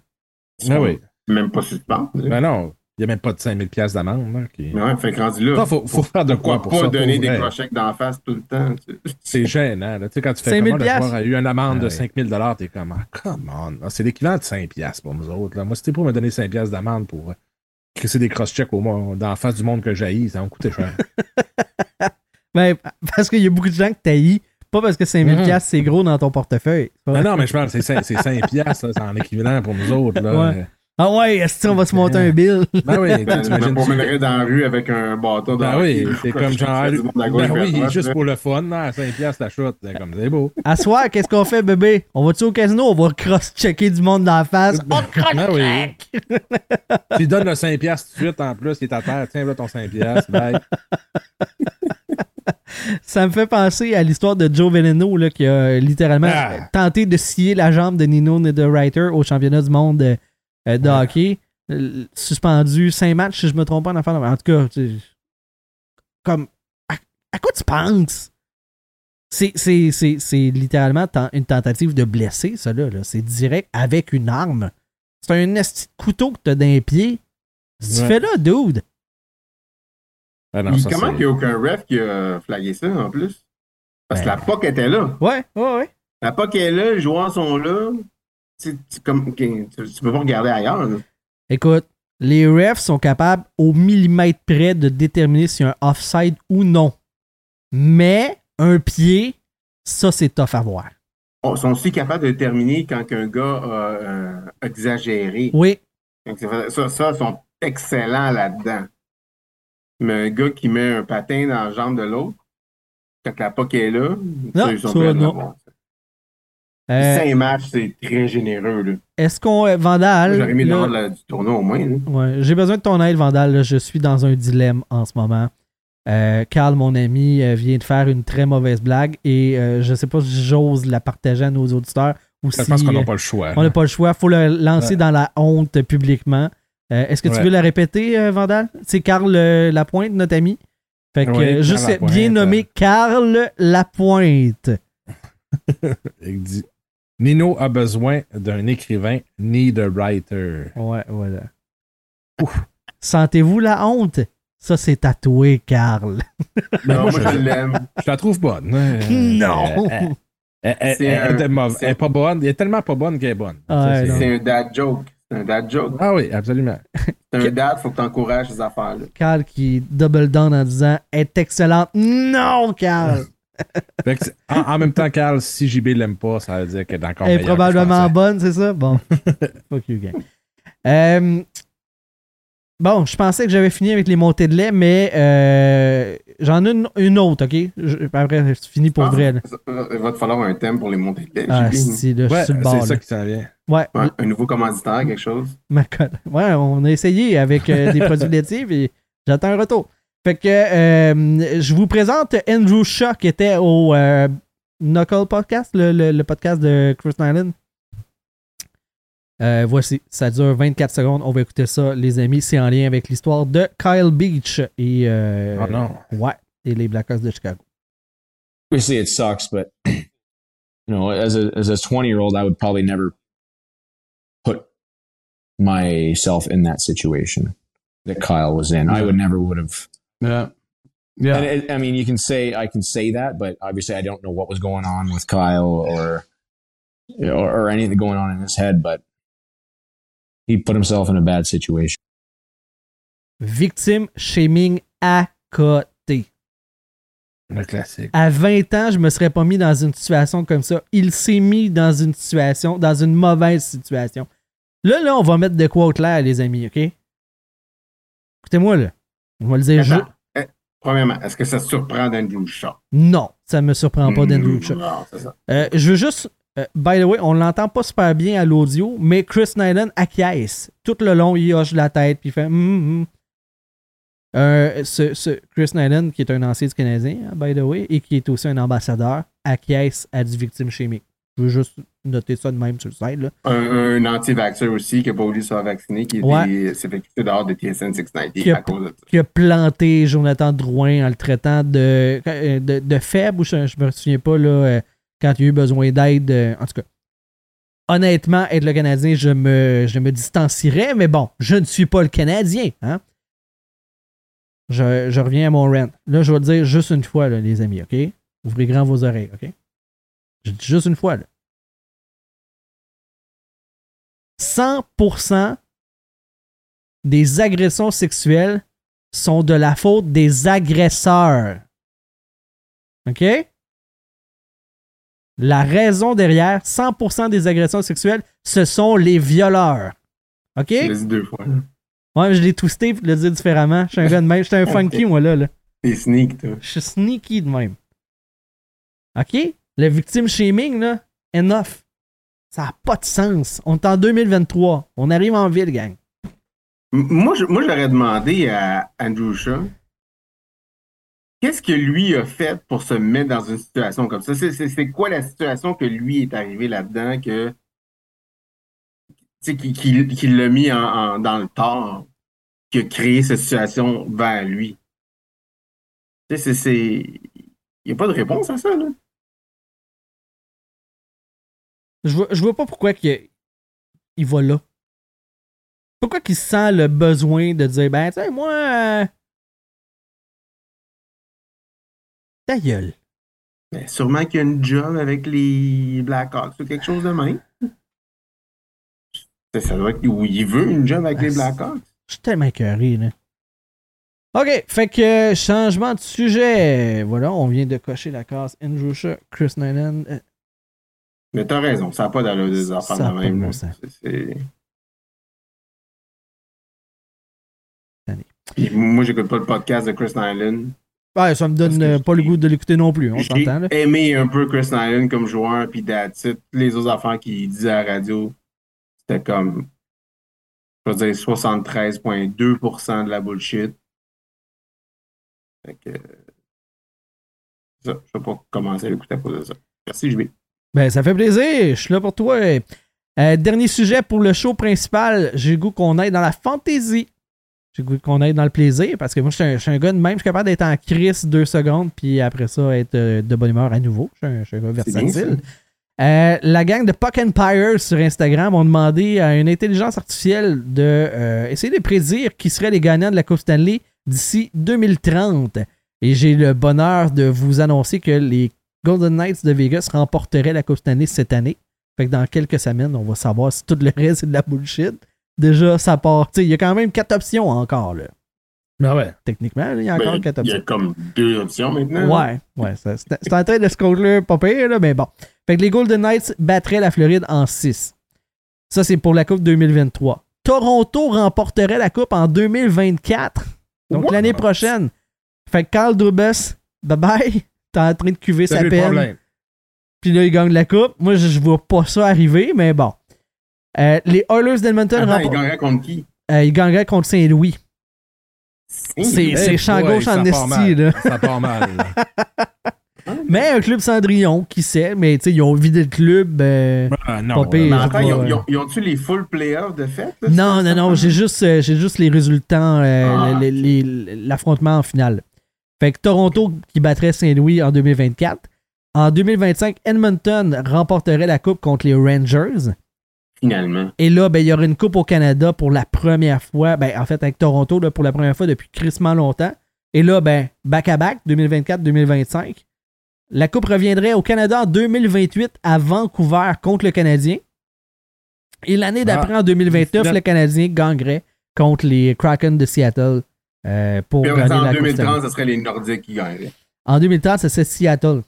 sont oui. même pas suspendus. Ben non, il n'y a même pas de 5000$ piastres d'amende. là, qui- ouais, fait que rendu là, Ça, faut, faut faire de quoi pour pas ça. donner des cross-checks d'en face tout le temps? tu sais? C'est gênant. Là. Tu sais, quand tu fais 5000 comment le joueur a eu une amende Ah de ouais. 5000 t'es comme, ah, come on. Ah, C'est l'équivalent de 5 piastres pour nous autres. Là. Moi, c'était pour me donner 5 piastres d'amende pour euh, crisser des cross-checks au moins dans la face du monde que j'haïs, ça va me coûter cher. Ben, parce qu'il y a beaucoup de gens que t'haïs, pas parce que 5000 Mhm. piastres, c'est gros dans ton portefeuille. Pas non, mais je parle, c'est 5, c'est 5 piastres, là, c'est en équivalent pour nous autres. Là. Ouais. Ah ouais, est-ce qu'on va se monter un bill? Ben oui, tu Ben, je me promènerais dans la rue avec un bâton Ben dans oui, c'est comme genre. du monde à gauche, Ben oui, juste pour le fun, à 5 piastres la chute. C'est comme, c'est beau. À soir, qu'est-ce qu'on fait, bébé? On va-tu au casino? On va cross-checker du monde dans la face. Oh, Ben oui. Tu donnes le 5 piastres tout de suite en plus, il est à terre. Tiens, là ton 5 piastres. Bye. Ça me fait penser à l'histoire de Joe Veneno là, qui a littéralement Ah. tenté de scier la jambe de Nino Niederreiter au championnat du monde euh, euh, de hockey. Suspendu 5 matchs, si je me trompe pas, en affaire En tout cas, tu sais, comme. À, à quoi tu penses? C'est, c'est, c'est, c'est littéralement ten- une tentative de blesser, ça là. là. C'est direct avec une arme. C'est un esti de couteau que t'as dans les pieds. Qu'est-ce que tu fais là, dude? Ah non, Puis ça, comment qu'il n'y a aucun ref qui a flagué ça en plus? Parce que Ben. la POC était là. Ouais, ouais, ouais. La POC est là, les joueurs sont là. Comme. Tu, tu peux pas regarder ailleurs. là. Écoute, les refs sont capables au millimètre près de déterminer si y a un offside ou non. Mais un pied, ça c'est tough à voir. Ils sont aussi capables de déterminer quand un gars a euh, exagéré. Oui, Donc, ça, ça, ils sont excellents là-dedans. Mais un gars qui met un patin dans la jambe de l'autre, quand la POC est là, Non, ça, ils sont ça, non. Euh, Cinq matchs, c'est très généreux. Est-ce qu'on. euh, Vandal. J'aurais mis là- de la- du tournoi au moins. là. Ouais, j'ai besoin de ton aide, Vandal. là. Je suis dans un dilemme en ce moment. Euh, Carl, mon ami, euh, vient de faire une très mauvaise blague et euh, je sais pas si j'ose la partager à nos auditeurs ou Je si pense qu'on n'a euh, pas le choix. on n'a pas le choix. faut le lancer Ouais. dans la honte publiquement. Euh, Est-ce que tu Ouais. veux la répéter, euh, Vandal? C'est Carl euh, Lapointe, notre ami. Fait que Oui, euh, juste bien nommé Carl Lapointe. Nino a besoin d'un écrivain, need a writer. Ouais, voilà. Sentez-vous la honte? Ça, c'est tatoué, Carl. Non, moi, je- l'aime. Je la trouve bonne. Non! Euh, Elle, elle- C'est elle- un- elle est mauvaise. c'est- Elle est pas bonne. Elle est tellement pas bonne qu'elle est bonne. Ouais, Ça, c'est- un dad joke. C'est un dad joke. Ah oui, absolument. C'est un dad, faut que tu encourages ces affaires-là. Carl qui double down en disant est excellente. Non, Carl! Fait que c'est- en, en même temps, Carl, si JB l'aime pas, ça veut dire qu'elle est encore Elle est probablement bonne, c'est ça? Bon. Fuck you, gang. Euh, bon, je pensais que j'avais fini avec les montées de lait, mais euh, j'en ai une, une autre, OK? Je- après, c'est fini pour Ah, vrai. là. Il va te falloir un thème pour les montées de lait. Ah, si, là, je suis Ouais, sur le bord. c'est là. ça qui s'en vient. Ouais, Ouais, un nouveau commanditaire, quelque chose? ma colle. Ouais, on a essayé avec euh, des produits laitiers, et j'attends un retour. Fait que euh, je vous présente Andrew Shaw qui était au euh, Knuckle Podcast, le, le- le podcast de Chris Nyland. Euh, voici, ça dure 24 secondes. On va écouter ça, les amis. C'est en lien avec l'histoire de Kyle Beach et, euh, Oh non. ouais, et les Blackhawks de Chicago. obviously it sucks, but you know, as a as a twenty year old, I would probably never put myself in that situation that Kyle was in. I would never would have. Yeah. Yeah. And it, I mean, you can say I can say that, but obviously, I don't know what was going on with Kyle or or, or anything going on in his head. But he put himself in a bad situation. Victime shaming à côté. Le classique. à 20 ans, je me serais pas mis dans une situation comme ça. Il s'est mis dans une situation, dans une mauvaise situation. Là, là, on va mettre de quoi au clair, les amis, OK? Écoutez-moi, là. On va le dire. Je- Eh, Premièrement, est-ce que ça te surprend d'Andrew Shaw? Non, ça me surprend pas d'Andrew Shaw. Non, c'est ça. Euh, je veux juste Euh, by the way, on l'entend pas super bien à l'audio, mais Chris Nyland acquiesce. Tout le long, il hoche la tête puis il fait Hum, hum. Euh, ce, ce Chris Nyland, qui est un ancien du Canadien, hein, by the way, et qui est aussi un ambassadeur, acquiesce à du victime chimique. Je veux juste noter ça de même sur le site. Là. Un, un anti-vaxxer aussi qui n'a pas voulu se faire vacciner, qui Ouais. s'est fait quitter dehors de TSN 690 Qui a- à cause de ça. qui a planté Jonathan Drouin en le traitant de, euh, de, de faible, ou je, je me souviens pas, là, euh, quand il y a eu besoin d'aide. euh, en tout cas, honnêtement, être le Canadien, je me, je me distancierais, mais bon, je ne suis pas le Canadien. Hein? Je, je reviens à mon rant. Là, je vais le dire juste une fois, là, les amis, OK? Ouvrez grand vos oreilles, OK? Juste une fois, là. 100% des agressions sexuelles sont de la faute des agresseurs. OK? La raison derrière 100% des agressions sexuelles, ce sont les violeurs. OK? Je l'ai dit deux fois. là. Ouais, mais je l'ai twisté pour le dire différemment. Je suis un gars de même. Je suis un funky, moi, là. là. T'es sneak, toi. Je suis sneaky de même. OK? Le victime shaming, là, enough. Ça n'a pas de sens. On est en 2023. On arrive en ville, gang. Moi, moi, j'aurais demandé à Andrew Shaw qu'est-ce que lui a fait pour se mettre dans une situation comme ça? C'est- quoi la situation que lui est arrivé là-dedans que qui, qui- qui l'a mis dans le tort, qui a créé cette situation vers lui? Il n'y a pas de réponse à ça, là. Je vois, je vois pas pourquoi qu'il il va là. Pourquoi qu'il sent le besoin de dire, ben, tu sais, moi. euh, Ta gueule. Ben, sûrement qu'il y a une job avec les Blackhawks ou quelque chose de même. Ça, ça doit être il veut une job avec les Blackhawks. Je suis tellement écœuré, là. OK, fait que changement de sujet. Voilà, on vient de cocher la case Andrew Shaw, Chris Nyland. Mais t'as raison, ça n'a pas d'allure des Ça affaires a de même. bon. Puis moi, j'écoute pas le podcast de Chris Nyland. Ouais, ça me donne euh, pas le goût de l'écouter non plus, on J'ai s'entend, aimé un peu Chris Nyland comme joueur, puis it. Les autres affaires qu'il disait à la radio, c'était comme, je veux dire, 73,2% de la bullshit. Fait que, ça, je vais pas commencer à l'écouter à cause de ça. Merci, JB. Ben, ça fait plaisir. Je suis là pour toi. Euh, dernier sujet pour le show principal. J'ai le goût qu'on aille dans la fantaisie. J'ai le goût qu'on aille dans le plaisir parce que moi, je suis un, gars de même. Je suis capable d'être en crise deux secondes puis après ça, être euh, de bonne humeur à nouveau. Je suis un, gars versatile. Euh, la gang de Puck Empire sur Instagram ont demandé à une intelligence artificielle de euh, essayer de prédire qui seraient les gagnants de la Coupe Stanley d'ici 2030. Et j'ai le bonheur de vous annoncer que les Golden Knights de Vegas remporteraient la Coupe Stanley cette année. Fait que dans quelques semaines, on va savoir si tout le reste c'est de la bullshit. Déjà, ça part. tu sais, Il y a quand même quatre options encore, là. Ben ouais. Techniquement, il y a encore Ben, quatre il y options. a comme deux options maintenant. Ouais, ouais. C'est en train de se conclure pas pire, là, mais bon. Fait que les Golden Knights battraient la Floride en 6. Ça, c'est pour la Coupe 2023. Toronto remporterait la Coupe en 2024. Donc l'année prochaine. Fait que Carl Dubas, bye bye. T'es en train de cuver sa peine. Puis là, il gagne la Coupe. Moi, je, je vois pas ça arriver, mais bon. Euh, les Oilers d'Edmonton Attends, il rempor- gagnerait contre qui? euh, ils gagneraient contre Saint-Louis. C'est c'est champ boy, gauche en esti, là. Ça part mal. là. Mais un club Cendrillon, qui sait, mais tu sais, ils ont vidé le club. euh, non. Pas pire. Mais je attends, ils ont- ils ont- ils ont-tu les full playoffs de fait? là? Non, non, non, j'ai juste, euh, j'ai juste les résultats, euh, Ah, l'affrontement en finale. Fait que Toronto qui battrait Saint-Louis en 2024. En 2025, Edmonton remporterait la coupe contre les Rangers. Finalement. Et là, ben, il y aurait une coupe au Canada pour la première fois. Ben, en fait, avec Toronto, là, pour la première fois depuis crissement longtemps. Et là, ben, back-à-back, 2024-2025. La coupe reviendrait au Canada en 2028 à Vancouver contre le Canadien. Et l'année d'après, en 2029, Finale. le Canadien gagnerait contre les Kraken de Seattle euh, pour Puis gagner en la Coupe 2030, Stanley. ce serait les Nordiques qui gagneraient. En 2030, c'est Seattle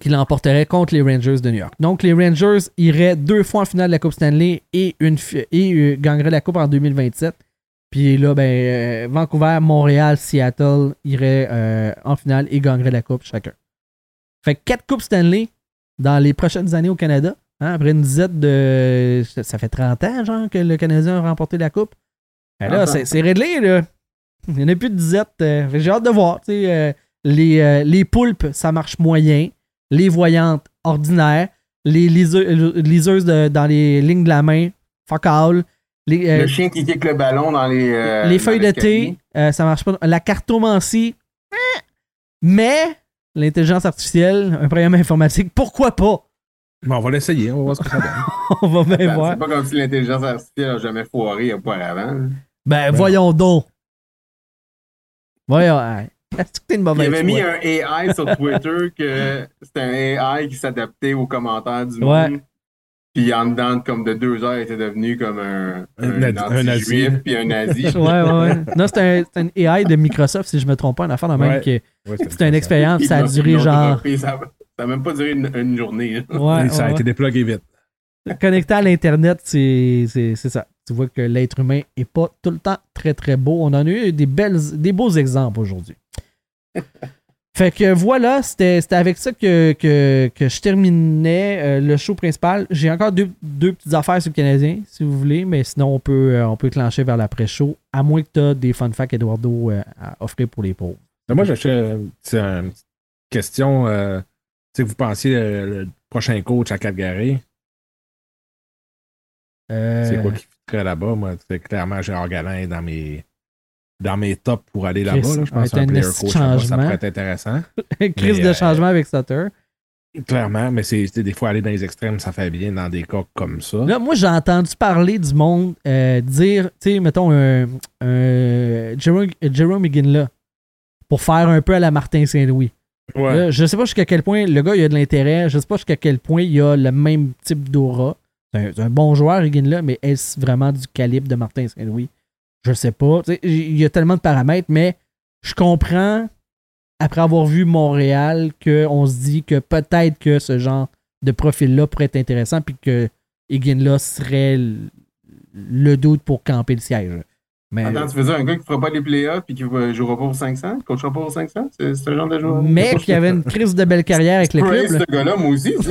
qui l'emporterait contre les Rangers de New York. Donc, les Rangers iraient deux fois en finale de la Coupe Stanley et, une, fi- et euh, gagneraient la Coupe en 2027. Puis là, ben, euh, Vancouver, Montréal, Seattle iraient en finale et gagneraient la Coupe chacun. Fait que quatre Coupes Stanley dans les prochaines années au Canada. Hein, après une dizaine de. Ça fait 30 ans, genre, que le Canadien a remporté la Coupe. Ben là, c'est réglé, là. Il n'y en a plus de disette. euh, J'ai hâte de voir. euh, les, euh, les poulpes, ça marche moyen. Les voyantes, ordinaires. Les euh, liseuses de- dans les lignes de la main, fuck all. Les, euh, Le chien qui kick le ballon dans les. euh, les dans feuilles de thé, euh, ça marche pas. La cartomancie, eh. mais l'intelligence artificielle, un programme informatique, pourquoi pas? Bon, on va l'essayer, on va voir ce que ça donne. On va bien Ben, voir. C'est pas comme si l'intelligence artificielle n'a jamais foiré auparavant. Ben, voyons donc. Voyons. hein. Est-ce que t'es une Il avait mis un AI sur Twitter que c'était un AI qui s'adaptait aux commentaires du Ouais. monde. Puis en dedans, comme de deux heures, il était devenu comme un, Un un, un nazi. puis un nazi. Ouais, ouais, ouais. Non, c'est un, c'est un AI de Microsoft, si je me trompe pas, une affaire de même Ouais. que Ouais, c'était une expérience, ça a duré genre. Ça n'a même pas duré une, une journée. Ouais, ça a ouais, été déplugué vite. ouais. Connecté à l'Internet, c'est c'est- c'est ça. Tu vois que l'être humain est pas tout le temps très très beau. On en a eu des, belles, des beaux exemples aujourd'hui. Fait que voilà, c'était avec ça que, que, que je terminais euh, le show principal. J'ai encore deux, deux petites affaires sur le Canadien, si vous voulez, mais sinon on peut, euh, on peut clencher vers l'après-show, à moins que tu as des fun facts Eduardo euh, à offrir pour les pauvres. Moi, j'ai une petite question. tu sais que vous pensiez le prochain coach à Calgary, c'est quoi qui là-bas? Moi, c'est clairement Gérard Galin est dans mes, dans mes tops pour aller là-bas. Là. Je pense qu'un un player coach ça pourrait être intéressant. Crise Mais, de euh, changement avec Sutter. Clairement, mais c'est c'est des fois aller dans les extrêmes, ça fait bien dans des cas comme ça. Là, moi, j'ai entendu parler du monde euh, dire, tu sais, mettons, un, un Jerome, Jerome McGinley pour faire un peu à la Martin Saint-Louis. Ouais. Là, je sais pas jusqu'à quel point le gars il a de l'intérêt, je sais pas jusqu'à quel point il a le même type d'aura. C'est un, bon joueur, McGinley, mais est-ce vraiment du calibre de Martin Saint-Louis? Je sais pas. Il y a tellement de paramètres, mais je comprends, après avoir vu Montréal, qu'on se dit que peut-être que ce genre de profil-là pourrait être intéressant, puis que Higuin-là serait le doute pour camper le siège. Mais, Attends, tu veux dire un gars qui ne fera pas les playoffs et qui ne jouera pas pour 500, qui ne coachera pas pour 500? C'est ce genre de joueur? mais qui avait une crise de belle carrière avec le club. ce gars-là, moi aussi.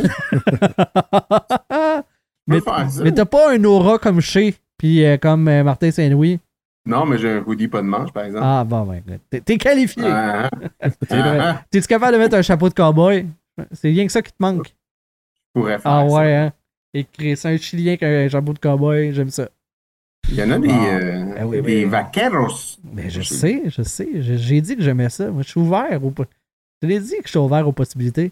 mais ça. t'as pas un aura comme Shea, puis euh, comme euh, Martin Saint-Louis? Non, mais j'ai un hoodie pas de manche, par exemple. Ah, bon, ben, t'es- t'es qualifié. Ah, ah, ah, ah, T'es-tu capable de mettre un chapeau de cowboy? C'est rien que ça qui te manque. je pourrais faire Ah ça. ouais, hein? Écrit, c'est un Chilien avec un chapeau de cowboy, j'aime ça. Il y en a des, euh, oui, des oui. vaqueros. Mais je sais, je sais. J'ai dit que j'aimais ça. Moi, je suis ouvert aux... Je l'ai dit que je suis ouvert aux possibilités.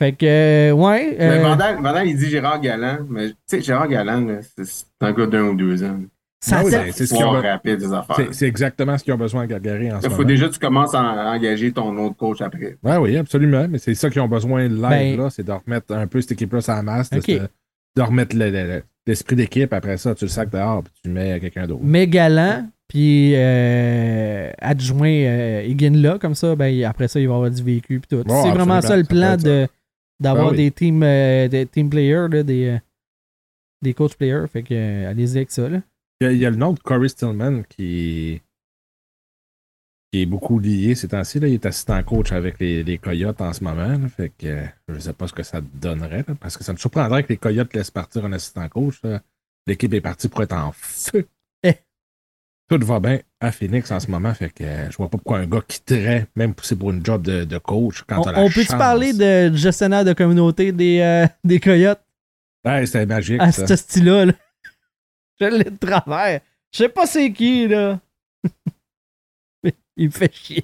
Fait que, euh, ouais. Mais euh, Vandal, Vandal, il dit Gérard Galland, mais tu sais, Gérard Galland, c'est un gars d'un ou deux ans. ça Ah oui, ben, c'est ce qu'ils ont Pouvoir be- rapide des affaires. c'est- exactement ce qu'ils ont besoin à Calgary en ce Il faut moment. déjà que tu commences à engager ton autre coach après. Ouais, oui, absolument. Mais c'est ça qu'ils ont besoin live, Ben- là, c'est de remettre un peu cette équipe-là sur la masse, de, remettre le- le- le- l'esprit d'équipe. Après ça, tu le sacs dehors, puis tu mets quelqu'un d'autre. mais galant, puis euh, adjoint euh, Higgin là, comme ça, ben, après ça, il va avoir du vécu. Puis tout. Bon, c'est vraiment ça le plan de, d'avoir oui. des, team, euh, des team players, là, des, euh, des coach players. Fait que, euh, allez-y avec ça. Là. Il y, a, il y a le nom de Corey Stillman qui, qui est beaucoup lié ces temps-ci. Il est assistant coach avec les, les Coyotes en ce moment. là. Fait que je ne sais pas ce que ça donnerait. là, parce que ça me surprendrait que les Coyotes laissent partir un assistant coach. L'équipe est partie pour être en feu. Eh. Tout va bien à Phoenix en ce moment. Fait que euh, je vois pas pourquoi un gars quitterait, même si c'est pour une job de, de coach. Quand On, la on peut-tu parler de gestionnaire de communauté des, euh, des Coyotes? Ouais, c'était magique. à ça. ce style-là? là? Je l'ai de travers. Je sais pas c'est qui, là. Mais il me fait chier.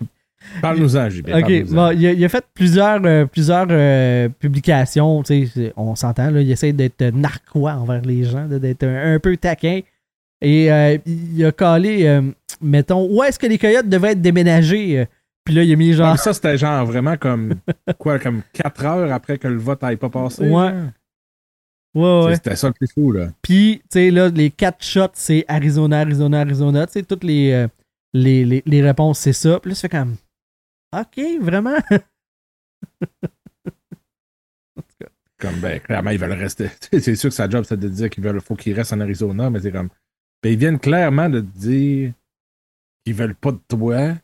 Parle-nous-en, JB. Ok, parle-nous-en. bon, il, a, il a fait plusieurs, euh, plusieurs euh, publications. On s'entend, il essaie d'être narquois envers les gens, d'être un, un peu taquin. Et euh, il a collé, euh, mettons, où est-ce que les coyotes devraient être déménagés? euh, Puis là, il a mis genre. mais ça, c'était genre vraiment comme quoi, comme 4 heures après que le vote n'aille pas passer. Ouais. Ouais, ouais. C'était ça le plus fou, là. Puis, tu sais, là, les quatre shots, c'est Arizona, Arizona, Arizona. Tu sais, toutes les, euh, les, les, les réponses, c'est ça. Puis là, fait comme. OK, vraiment? Comme, ben, clairement, ils veulent rester. c'est sûr que sa job, c'est de dire qu'il faut qu'il reste en Arizona, mais c'est comme. Ben, ils viennent clairement de te dire qu'ils veulent pas de toi.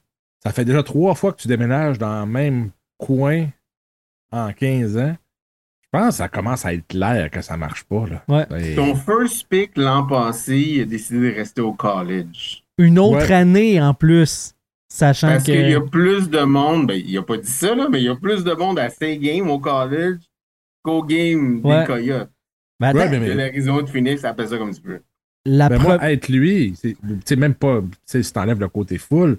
Ça fait déjà trois fois que tu déménages dans le même coin en 15 ans. Je pense que ça commence à être clair que ça marche pas. Là. Ouais. Et- Son first pick l'an passé, il a décidé de rester au college. Une autre Ouais. année en plus, sachant Parce que. qu'il y a plus de monde, ben, il a pas dit ça, là, mais il y a plus de monde à ces games au college qu'au game des Ouais. Coyotes. Ben, attends, Ouais, mais- De l'Arizona de Phoenix, appelle ça comme tu veux. La Ben, pro- moi, être lui, c'est- tu sais, même pas, tu sais, si t'enlèves le côté full,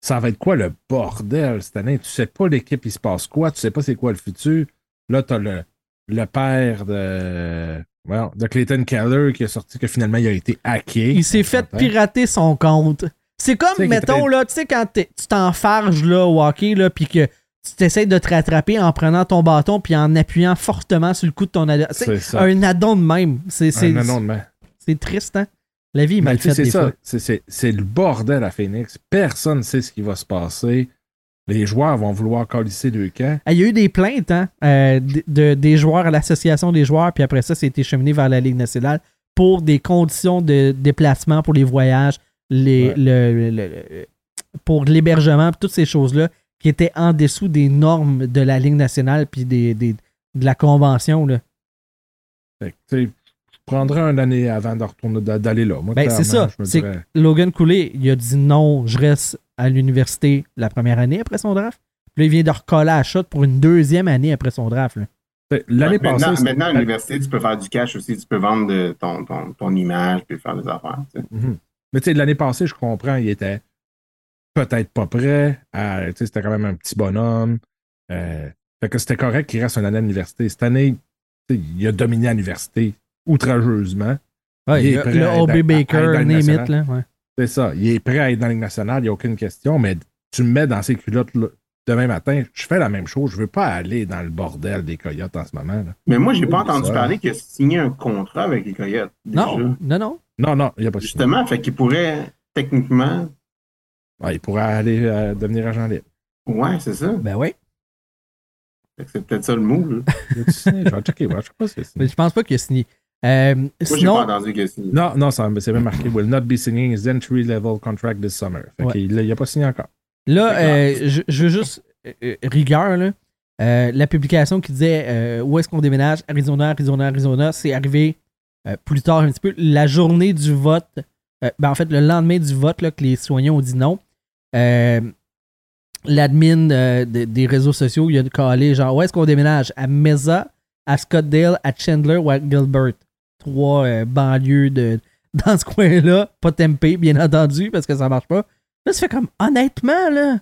ça va être quoi le bordel cette année? Tu sais pas l'équipe, il se passe quoi, tu sais pas c'est quoi le futur? Là, t'as le, le père de, well, de Clayton Keller qui a sorti que finalement il a été hacké. il s'est fait pirater son compte. C'est comme, mettons, là, tu sais, quand tu t'enfarges, là, au hockey, là, puis que tu t'essayes de te rattraper en prenant ton bâton puis en appuyant fortement sur le cou de ton adversaire. C'est un addon de même. C'est Un anon de main. C'est triste, hein? La vie est mal faite c'est ça. C'est- le bordel à Phoenix. Personne ne sait ce qui va se passer. Les joueurs vont vouloir colisser le camp. Ah, Il y a eu des plaintes hein, euh, de, de- des joueurs à l'association des joueurs, puis après ça, c'était cheminé vers la Ligue nationale pour des conditions de déplacement pour les voyages, les, Ouais. le- le- le- pour l'hébergement, toutes ces choses-là qui étaient en dessous des normes de la Ligue nationale puis des, des- de la convention. Là. Fait que, prendrais une année avant de retourner d'a- d'aller là. Ben, c'est ça. C'est- dirais- Logan Cooley, il a dit non, je reste à l'université la première année après son draft. Puis là, il vient de recoller à shot pour une deuxième année après son draft. là. Fait, L'année Ouais, passée. maintenant, à l'université, tu peux faire du cash aussi. Tu peux vendre de ton, ton, ton image puis faire des affaires. tu sais. Mhm. Mais tu sais, l'année passée, je comprends, il était peut-être pas prêt. à- tu sais, C'était quand même un petit bonhomme. Euh, fait que c'était correct qu'il reste une année à l'université. Cette année, il a dominé à l'université outrageusement. Ouais, Il est le, prêt le à être O.B. Baker, national. là. ouais. C'est ça. Il est prêt à être dans la Ligue nationale, il n'y a aucune question, mais tu me mets dans ces culottes là, demain matin, je fais la même chose. Je veux pas aller dans le bordel des coyotes en ce moment. là. Mais moi, j'ai pas Oui, entendu ça. parler qu'il a signé un contrat avec les Coyotes. déjà. Non, non, non. Non, non, il n'y a pas de Justement, fait qu'il pourrait techniquement. Ouais, il pourrait aller euh, devenir agent libre. Ouais, c'est ça. Ben oui. C'est peut-être ça le move. là. Je vais checker, je sais pas si. Mais je pense pas qu'il a signé. Euh, Moi, j'ai pas sinon, entendu. Non, non, ça- c'est même marqué Will not be signing his entry level contract this summer. Fait Ouais. qu'il n'a pas signé encore. là, euh, je, je veux juste euh, rigueur, là. Euh, la publication qui disait euh, où est-ce qu'on déménage, Arizona, Arizona, Arizona, c'est arrivé euh, plus tard un petit peu, la journée du vote, euh, ben, en fait, le lendemain du vote, là, que les citoyens ont dit non. Euh, L'admin euh, de- des réseaux sociaux, il a calé genre où est-ce qu'on déménage? À Mesa, à Scottsdale, à Chandler ou à Gilbert? Trois euh, banlieues de, dans ce coin-là. Pas Tempe, bien entendu, parce que ça marche pas. Là, ça fait comme, honnêtement, là.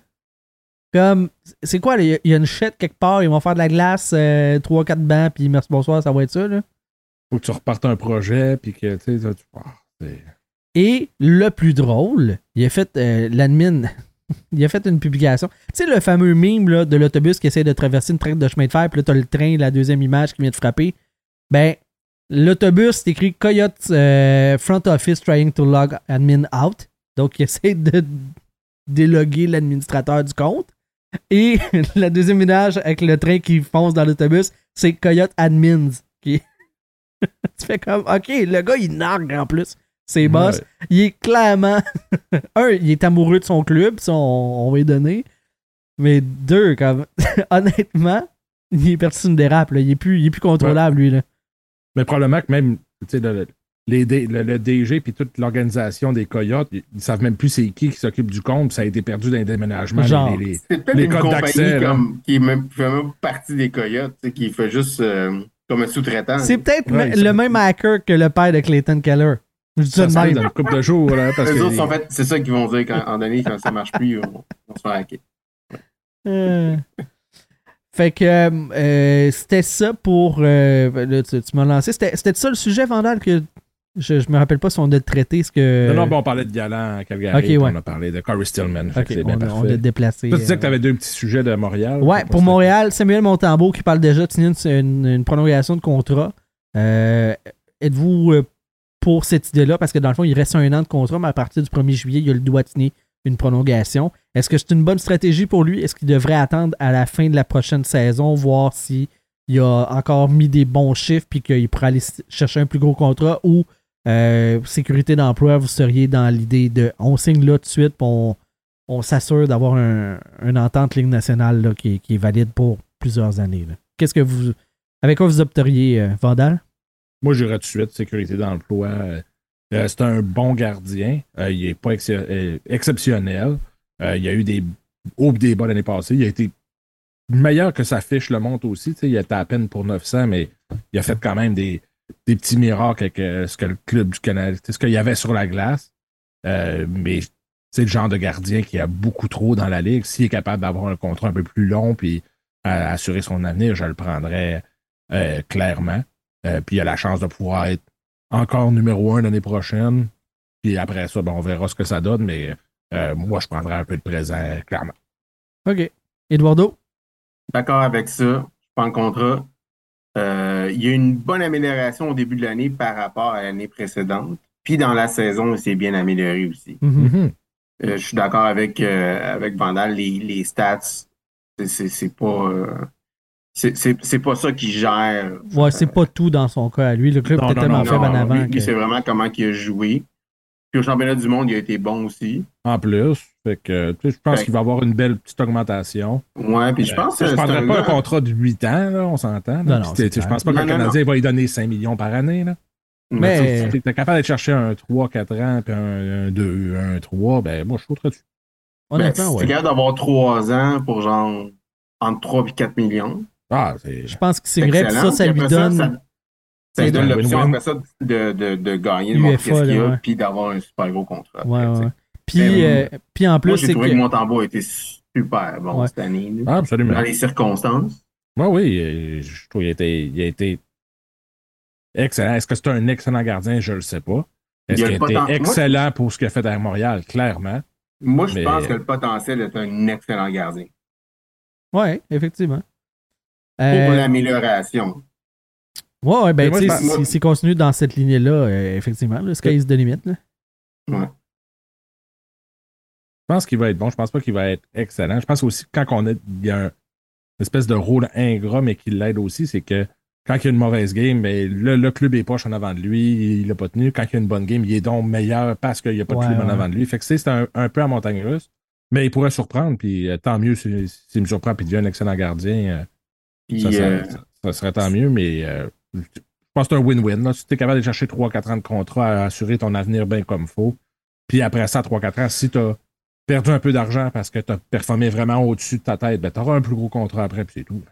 Comme, c'est quoi, il y a- il y, a une chute quelque part, ils vont faire de la glace, 3-4 bancs, puis merci, bonsoir, ça va être ça, là. Faut que tu repartes un projet, puis que, tu sais, ça, tu- c'est- Et le plus drôle, il a fait, euh, l'admin, il a fait une publication. Tu sais, le fameux meme là, de l'autobus qui essaie de traverser une traite de chemin de fer, puis là, t'as le train, la deuxième image qui vient de frapper. Ben, l'autobus, c'est écrit Coyote euh, Front Office trying to log admin out. Donc, il essaie de déloguer l'administrateur du compte. Et la deuxième image avec le train qui fonce dans l'autobus, c'est Coyote Admins. Qui... tu fais comme, OK, le gars, il nargue en plus. C'est boss. Ouais. Il est clairement. un, il est amoureux de son club, ça, on, on va donner. Mais deux, comme. honnêtement, il est une dérape. Là. Il, est plus, il est plus contrôlable, lui. Là. Mais probablement que même, tu sais, le, le- les le, le DG puis toute l'organisation des Coyotes, ils, ils savent même plus c'est qui qui s'occupe du compte, puis ça a été perdu dans les déménagements. les- Genre. les- les- C'est peut-être Les une compagnie comme, qui est même, qui fait même partie des Coyotes, qui fait juste euh, comme un sous-traitant. C'est peut-être Ouais, le même hacker que le père de Clayton Keller. Je dis ça ça de se fait même. dans une couple de jours, là, parce Les que autres, les- sont fait, c'est ça qu'ils vont dire quand, en donné, quand ça marche plus, on, on se fait hacker. Euh. Fait que euh, c'était ça pour. euh, là, tu, tu m'as lancé. C'était c'était ça le sujet, Vandal, que je, je me rappelle pas si on a traité ce que. Non, non, bon, on parlait de Galant à Calgary, ouais. on a parlé de Corey Stillman. c'est bien on, on a déplacé. Toi, tu disais euh, que tu avais deux petits sujets de Montréal. Ouais, pour Montréal, Samuel Montembeau qui parle déjà de signer une, prolongation de contrat. Euh, Êtes-vous euh, pour cette idée-là? Parce que dans le fond, il reste un an de contrat, mais à partir du 1er juillet, il a le droit de signer une prolongation. Est-ce que c'est une bonne stratégie pour lui? Est-ce qu'il devrait attendre à la fin de la prochaine saison, voir s'il a encore mis des bons chiffres puis qu'il pourrait aller chercher un plus gros contrat ou euh, sécurité d'emploi, vous seriez dans l'idée de on signe là tout de suite on, on s'assure d'avoir un, une entente Ligue nationale qui, est- valide pour plusieurs années. Qu'est-ce que vous Avec quoi vous opteriez, euh, Vandal? Moi, j'irais tout de suite, sécurité d'emploi. Euh, c'est un bon gardien. Il n'est pas ex- exceptionnel. Euh, il y a eu des hauts des bas l'année passée. Il a été meilleur que sa fiche le montre aussi. Il était à peine pour 900, mais il a fait quand même des, des petits miracles avec euh, ce que le club du Canada, ce qu'il y avait sur la glace. Euh, mais c'est le genre de gardien qui a beaucoup trop dans la ligue. S'il est capable d'avoir un contrat un peu plus long puis assurer son avenir, je le prendrais clairement. Puis il a la chance de pouvoir être encore numéro un l'année prochaine. Puis après ça, on verra ce que ça donne, mais euh, moi, je prendrais un peu de présent, clairement. OK. Eduardo? D'accord avec ça. Je prends le contrat. Euh, il y a une bonne amélioration au début de l'année par rapport à l'année précédente. Puis dans la saison, il s'est bien amélioré aussi. Mhm. Mhm. Euh, je suis d'accord avec, euh, avec Vandal. Les, les stats, c'est- pas. euh, c'est- pas ça qui gère. Ouais, c'est pas tout dans son cas à lui. Le club Non, était non, tellement non, faible en Non, avant. lui, lui, que- c'est vraiment comment il a joué. Puis au championnat du monde, il a été bon aussi. En plus, fait que, tu sais, je pense qu'il va avoir une belle petite augmentation. Ouais, puis je pense que je ne prendrais un pas un gars- contrat de 8 ans, là, on s'entend. Non, non, je pense pas que Non, le non, Canadien va lui donner 5 millions par année. Là. Mais- Tu es capable d'aller chercher un 3-4 ans, puis un, un 2, un 3, ben moi, je sauterais dessus. Ben, Honnêtement, si ouais. d'avoir 3 ans pour genre entre 3 et 4 millions. Ah, c'est. Je pense que c'est vrai, puis ça, ça lui donne. Ça, ça, ça lui donne l'option après ça de, de, de gagner le marché qu'il y a, puis d'avoir un super gros contrat. Ouais, après. Puis, Mais, euh, puis en plus, Moi, j'ai c'est trouvé que. que Montembeau a été super bon Ouais. cette année. Ah, absolument. Dans les circonstances. Oui, oui, euh, je trouve qu'il a été, il a été excellent. Est-ce que c'est un excellent gardien? Je ne le sais pas. Est-ce Il a qu'il a le été moi, excellent pour ce qu'il a fait à Montréal? Clairement. Moi, je Mais- pense que le potentiel est un excellent gardien. Ouais, effectivement. Pour Euh, l'amélioration. Ouais, ouais, ben, tu sais, si- s'il continue dans cette lignée-là, euh, effectivement, le sky is the limit. Là. Je pense qu'il va être bon. Je pense pas qu'il va être excellent. Je pense aussi que quand on a, il y a un- une espèce de rôle ingrat, mais qui l'aide aussi, c'est que quand il y a une mauvaise game, ben, le, le club est poche en avant de lui, il l'a pas tenu. Quand il y a une bonne game, il est donc meilleur parce qu'il n'y a pas de Ouais, club en ouais. avant de lui. Fait que c'est c'est un, un peu à montagne russe. Mais il pourrait surprendre, puis euh, tant mieux s'il s'il me surprend puis il devient un excellent gardien. euh, Puis, ça, ça- euh, ça- ça serait tant mieux, mais euh, je pense que c'est un win-win. là. Si tu es capable de chercher 3-4 ans de contrat à assurer ton avenir bien comme il faut, puis après ça, 3-4 ans, si tu as perdu un peu d'argent parce que tu as performé vraiment au-dessus de ta tête, ben, tu auras un plus gros contrat après, puis c'est tout.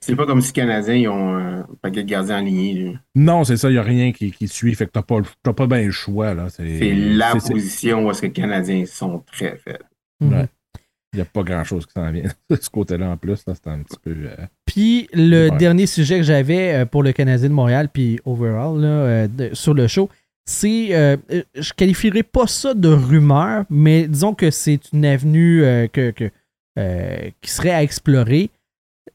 c'est pas comme si les Canadiens ils ont un paquet de gardiens alignés. là. Non, c'est ça, il n'y a rien qui, qui suit, fait que tu n'as pas, le- t'as pas bien le choix. là. C'est C'est la c'est- c'est- position où est-ce que les Canadiens sont très faibles. Mhm. Ouais. Il n'y a pas grand-chose qui s'en vient de ce côté-là en plus. C'est un petit peu. euh, Puis le Ouais. dernier sujet que j'avais euh, pour le Canadien de Montréal, puis overall, là, euh, de- sur le show, c'est. euh, je qualifierais pas ça de rumeur, mais disons que c'est une avenue que, que, qui serait à explorer.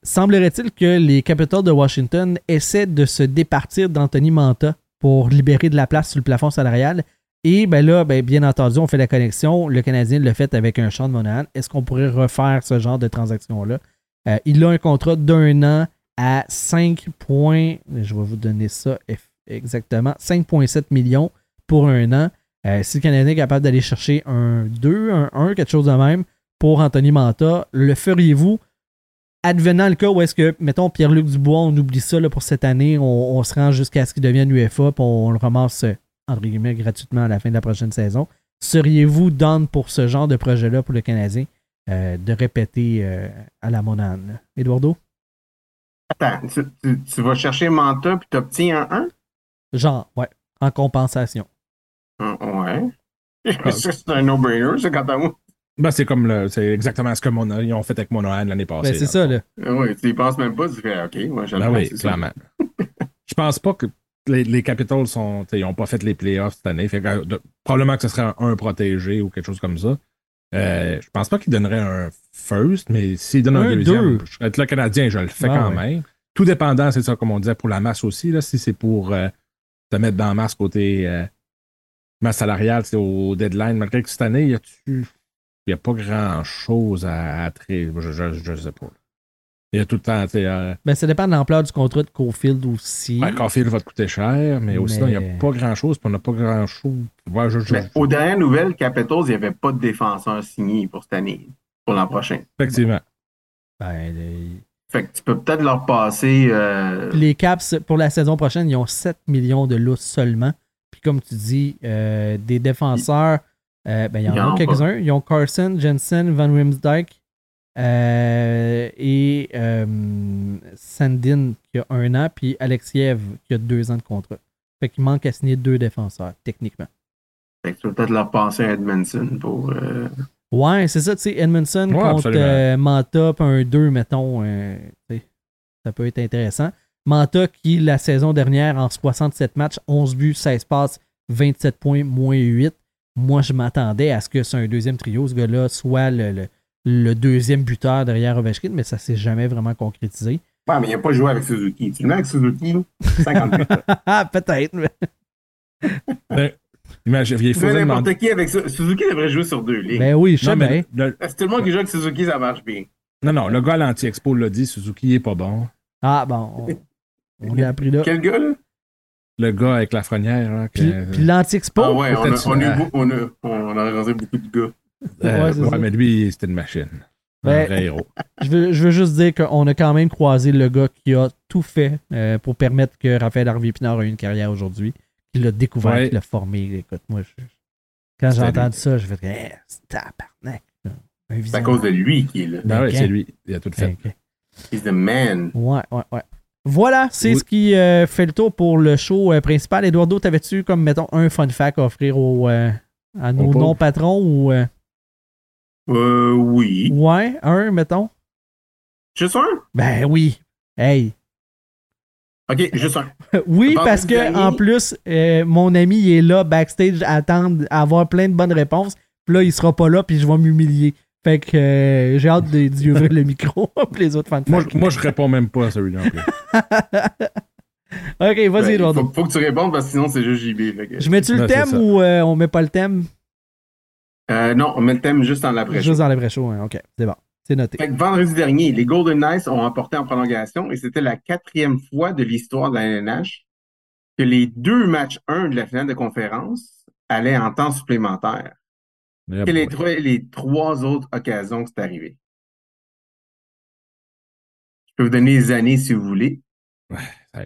Semblerait-il que les Capitals de Washington essaient de se départir d'Anthony Manta pour libérer de la place sur le plafond salarial. Et ben là, ben, bien entendu, on fait la connexion. Le Canadien l'a fait avec un champ de Monahan. Est-ce qu'on pourrait refaire ce genre de transaction-là? Euh, il a un contrat d'un an à 5 points. Je vais vous donner ça exactement. 5,7 millions pour un an. Euh, si le Canadien est capable d'aller chercher un 2, un 1, quelque chose de même pour Anthony Manta, le feriez-vous? Advenant le cas où est-ce que, mettons, Pierre-Luc Dubois, on oublie ça pour cette année, on, on se rend jusqu'à ce qu'il devienne UFA, puis on, le ramasse, euh, entre guillemets, gratuitement à la fin de la prochaine saison. Seriez-vous down pour ce genre de projet-là pour le Canadien euh, de répéter euh, à la monane? Eduardo? Attends, tu, tu- tu vas chercher Manta puis tu obtiens un? 1? Genre, ouais, en compensation. Ouais. Ça, c'est un no-brainer, ça, quant à moi. Ben, c'est comme le, c'est exactement ce qu'ils ont fait avec Monohan l'année passée. Ben, c'est là. ça, là. Oui, tu y penses même pas, tu fais OK, moi, je le Ben oui, c'est ça. clairement. Je pense pas que les, les Capitals sont, ils n'ont pas fait les playoffs cette année. Fait que, euh, de- probablement que ce serait un, un protégé ou quelque chose comme ça. Euh, je pense pas qu'ils donneraient un first, mais s'ils donnent un, Un, deuxième, deux. je serais le Canadien, je le fais Ah, quand ouais. même. Tout dépendant, c'est ça, comme on disait, pour la masse aussi. Là, si c'est pour euh, te mettre dans la masse côté euh, masse salariale, c'est au deadline. Malgré que cette année, y. Il n'y a pas grand-chose à, à traiter. Je, je, je sais pas. Il y a tout le temps, tu sais, euh, Ben, ça dépend de l'ampleur du contrat de Cofield aussi. Ouais, Caulfield va te coûter cher, mais, aussi, Mais- il n'y a pas grand-chose, puis on n'a pas grand-chose. Ouais, je- je- aux dernières nouvelles, Capitals, il n'y avait pas de défenseur signé pour cette année, pour l'an prochain. effectivement. Ben, le- Fait que tu peux peut-être leur passer. euh, Puis les Caps, pour la saison prochaine, ils ont 7 millions de loups seulement. Puis comme tu dis, euh, des défenseurs, euh, ben, il y en a quelques-uns. Ils ont Carson, Jensen, Van Rimsdijk euh, et euh, Sandin qui a un an, puis Alexiev qui a deux ans de contrat. Fait qu'il manque à signer deux défenseurs, techniquement. fait que tu peux peut-être leur passer à Edmondson pour. euh, Ouais, c'est ça, tu sais, Edmondson Ouais, contre euh, Manta, puis un 2, mettons, euh, ça peut être intéressant. Manta qui, la saison dernière, en 67 matchs, 11 buts, 16 passes, 27 points, moins 8. Moi, je m'attendais à ce que c'est un deuxième trio, ce gars-là soit le, le- le deuxième buteur derrière Ovechkin, mais ça s'est jamais vraiment concrétisé. Ouais, mais il n'a pas joué avec Suzuki. Tu le mets avec Suzuki, 50 buts. Ah, peut-être. mais- Ben, imagine, il demander. n'importe qui avec Su- Suzuki devrait jouer sur deux lignes. Ben oui, je sais bien. le- C'est tout le monde qui joue avec Suzuki, ça marche bien? non, non, le gars à l'anti-expo l'a dit, Suzuki est pas bon. Ah, bon, on, l'a appris là. Quel gars, là? Le gars avec la frenière. Puis, que- puis l'anti-expo, Ah ouais, on a, on, a, on, a, on a rencontré beaucoup de gars. Euh, ouais, c'est mais lui, c'était une machine. Ben, un vrai héros. Je veux, je veux juste dire qu'on a quand même croisé le gars qui a tout fait euh, pour permettre que Raphaël Harvey Pinard ait une carrière aujourd'hui. Qui l'a découvert, Ouais. qui l'a formé. Écoute, moi, je- quand j'ai entendu ça, je fais hey, c'est tabarnak. Un C'est à cause de lui qui est là. Ben ouais, ok. c'est lui. Il a tout fait. He's the man. Ouais, ouais, ouais. Voilà, c'est Oui. ce qui euh, fait le tour pour le show euh, principal. Eduardo, t'avais-tu comme, mettons, un fun fact à offrir euh, à nos non-patrons ou. Euh, oui. ouais, un, mettons. Juste un? Ben oui. Hey. Ok, juste un. Oui, parce que dernier. en plus, euh, mon ami il est là backstage à attendre à avoir plein de bonnes réponses. Puis là, il sera pas là, puis je vais m'humilier. Fait que euh, j'ai hâte de- d'y ouvrir le micro pour les autres fans. Moi, je- moi, je réponds même pas à celui-là. plus. ok, vas-y, Ben, Eduardo. faut, faut que tu répondes parce que sinon c'est juste JB. fait que- Je mets-tu le c'est thème ou euh, on met pas le thème? Euh, non, on met le thème juste dans l'après Juste dans shows. hein. Ok, c'est bon. C'est noté. Fait que vendredi dernier, les Golden Knights ont emporté en prolongation et c'était la quatrième fois de l'histoire de la LNH que les deux matchs 1 de la finale de conférence allaient en temps supplémentaire. Et les, trois, les trois autres occasions que c'est arrivé? Je peux vous donner les années si vous voulez.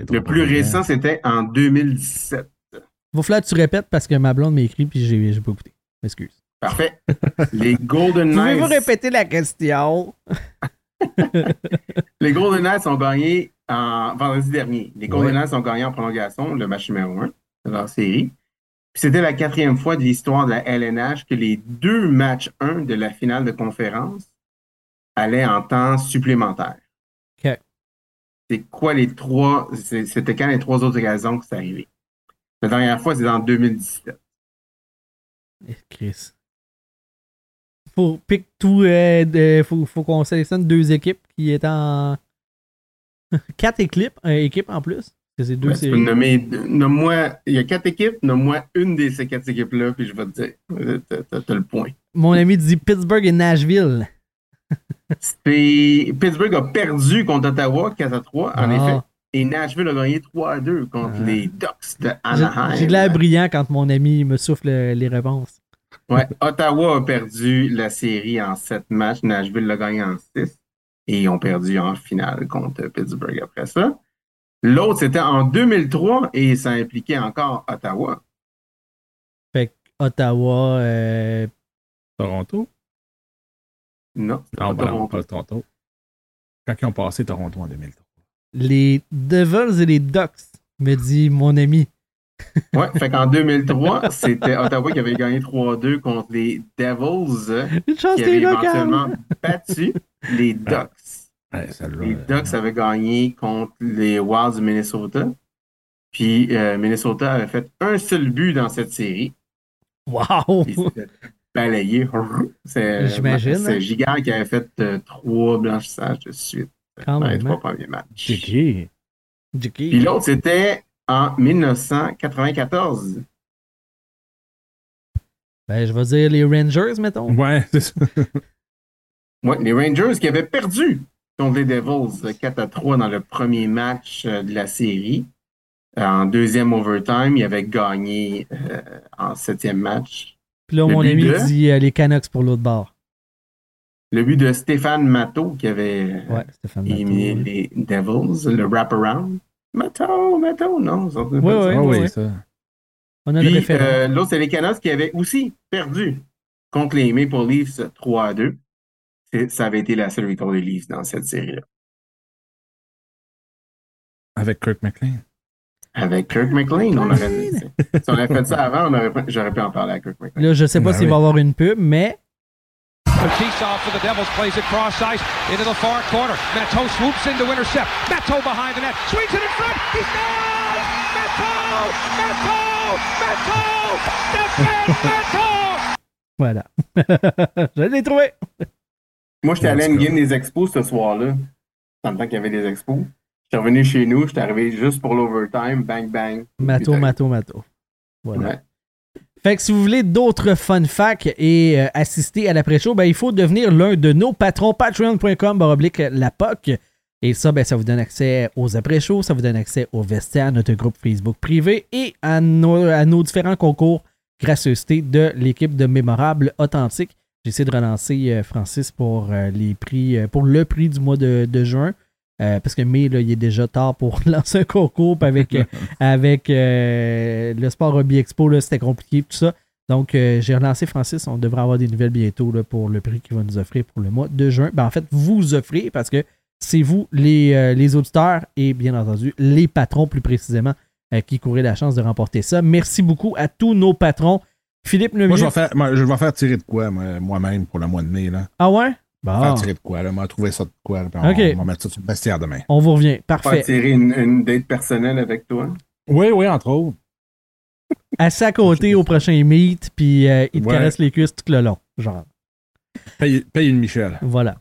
Le plus récent, c'était en 2017. Va falloir que tu répètes parce que ma blonde m'a écrit puis j'ai j'ai pas écouté. Excuse. Parfait. Les Golden Pouvez-vous Knights. répéter la question? Les Golden Knights ont gagné en vendredi dernier. Les Golden Ouais. Knights ont gagné en prolongation le match numéro 1 de leur série. Puis c'était la quatrième fois de l'histoire de la LNH que les deux matchs 1 de la finale de conférence allaient en temps supplémentaire. OK. C'est quoi les trois. C'était quand les trois autres occasions que c'est arrivé? La dernière fois, c'est en 2017. Eh, Chris. Faut pick tout. euh, de- faut faut qu'on sélectionne deux équipes qui étaient en. Quatre équipes, euh, équipes en plus. C'est deux Ouais, séries. nommer, nomme-moi, il y a quatre équipes, nomme-moi une de ces quatre équipes-là, puis je vais te dire, Euh, t'as- le point. Mon ami dit Pittsburgh et Nashville. C'est- Pittsburgh a perdu contre Ottawa 4 à 3, en Ah. effet. Et Nashville a gagné 3 à 2 contre Ah. les Ducks de J'ai Anaheim. j'ai de l'air brillant quand mon ami me souffle euh, les réponses. Ouais, Ottawa a perdu la série en 7 matchs. Nashville l'a gagné en 6. Et ils ont perdu en finale contre Pittsburgh après ça. L'autre, c'était en 2003 et ça impliquait encore Ottawa. Fait que Ottawa. euh, Toronto? Non, c'était Non, pas ben non, Toronto. pas Toronto. Quand ils ont passé Toronto en 2003. les Devils et les Ducks, me dit mon ami. Ouais, fait qu'en 2003, c'était Ottawa qui avait gagné 3-2 contre les Devils euh, Une chance qui avaient éventuellement battu les Ducks. Ouais, celle-là, Les euh, Ducks avaient gagné contre les Wilds du Minnesota. Puis euh, Minnesota avait fait un seul but dans cette série. Wow! Puis c'était balayé. C'est J'imagine, C'est hein. Qui avait fait euh, trois blanchissages de suite Quand dans les trois hein. premiers matchs. Puis l'autre, c'était en 1994. Ben, je vais dire les Rangers, mettons. Ouais, c'est ça. Ouais, les Rangers qui avaient perdu contre les Devils euh, 4 à 3 dans le premier match euh, de la série. Euh, En deuxième overtime, ils avaient gagné euh, en septième match. Puis là, Le mon ami de- dit euh, les Canucks pour l'autre bord. Le but de Stéphane Matteau qui avait Ouais, Stéphane éliminé Matteau, les Devils, le wraparound. Matteau, Matteau, non. Ah ouais. oui, ça. On a le Puis référent. euh, l'autre, c'est les Canucks qui avaient aussi perdu contre les Maple Leafs 3 à 2. C'est- Ça avait été la seule victoire des Leafs dans cette série-là. Avec Kirk McLean. Avec Kirk McLean, on aurait dit. Si on avait fait ça avant, j'aurais pu en parler à Kirk McLean. Là, je sais pas Ben s'il va y oui. avoir une pub, mais Fetisov for the Devils plays it cross ice into the far corner. Matteau swoops in to intercept. Matteau behind the net. Swings it in front. He's down! Matteau! Matteau! Matteau! Stefan Matteau! voilà. je l'ai trouvé. Moi, j'étais allé à une En tout cas. game des expos ce soir-là. Dans le temps qu'il y avait des expos. J'étais revenu chez nous, j'étais arrivé juste pour l'overtime, bang bang. Mato, Putain. mato, mato. Voilà. Ouais. Fait que si vous voulez d'autres fun facts et euh, assister à l'après-show, ben, il faut devenir l'un de nos patrons. Patreon.com baroblique la POC. Et ça, ben, ça vous donne accès aux après-shows, ça vous donne accès au vestiaire, notre groupe Facebook privé et à nos, différents concours gracieuseté de l'équipe de Mémorable Authentique. J'essaie de relancer euh, Francis pour euh, les prix, pour le prix du mois de juin. Euh, parce que mai, là, il est déjà tard pour lancer un concours avec, euh, avec euh, le Sport Hobby Expo, c'était compliqué, tout ça. Donc, euh, j'ai relancé Francis. On devrait avoir des nouvelles bientôt là, pour le prix qu'il va nous offrir pour le mois de juin. Ben, en fait, vous offrez parce que c'est vous, les, les auditeurs et bien entendu les patrons plus précisément qui courez la chance de remporter ça. Merci beaucoup à tous nos patrons. Philippe Lemieux. Moi, je vais faire, moi, je vais faire tirer de quoi, moi- moi-même, pour le mois de mai, là? Ah ouais? Bon, Faire tirer de quoi, là. M'a trouvé ça de quoi, là, on, on va mettre ça sur le vestiaire demain. on vous revient. Parfait. tirer une, une date personnelle avec toi. Oui, oui, entre autres. À côté au prochain meet, puis euh, il te Ouais. caresse les cuisses tout le long. Genre. Paye, paye une Michel. Voilà.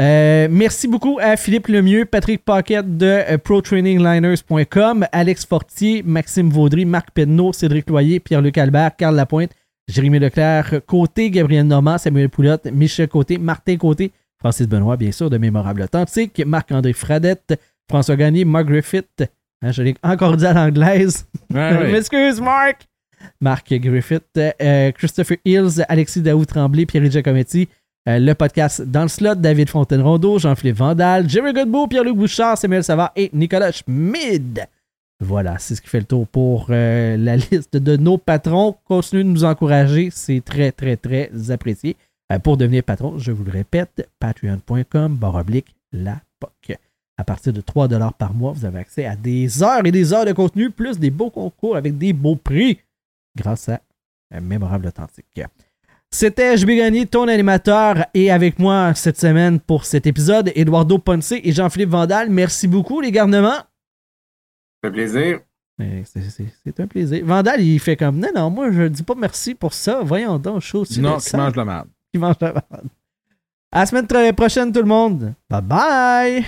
Euh, merci beaucoup à Philippe Lemieux, Patrick Paquette de euh, ProTrainingLiners.com, Alex Fortier, Maxime Vaudry, Marc Penneau, Cédric Loyer, Pierre-Luc Albert, Carl Lapointe, Jérémy Leclerc, Côté, Gabriel Normand, Samuel Poulotte, Michel Côté, Martin Côté, Francis Benoît, bien sûr, de Mémorable Authentique, Marc-André Fradette, François Gagné, Mark Griffith, hein, je l'ai encore dit à l'anglaise, Ouais, m'excuse, Marc. Marc Griffith, euh, Christopher Hills, Alexis Daoud Tremblay, Pierre Giacometti, euh, le podcast Dans le slot, David Fontaine-Rondeau, Jean-Philippe Vandal, Jerry Godbout, Pierre-Luc Bouchard, Samuel Savard et Nicolas Schmid. Voilà, c'est ce qui fait le tour pour euh, la liste de nos patrons. Continuez de nous encourager, c'est très, très, très apprécié. Euh, pour devenir patron, je vous le répète, patreon.com, barre oblique, la POC. À partir de 3 par mois, vous avez accès à des heures et des heures de contenu, plus des beaux concours avec des beaux prix, grâce à euh, Mémorable Authentique. C'était gagner ton animateur et avec moi cette semaine pour cet épisode, Eduardo Ponce et Jean-Philippe Vandal. Merci beaucoup, les garnements. Fait plaisir. C'est- un plaisir. Vandal, il fait comme Non, non, moi je dis pas merci pour ça. Voyons donc, chaud. Non, sens. manges la merde. Qui mange la merde. À la semaine prochaine, tout le monde. Bye bye!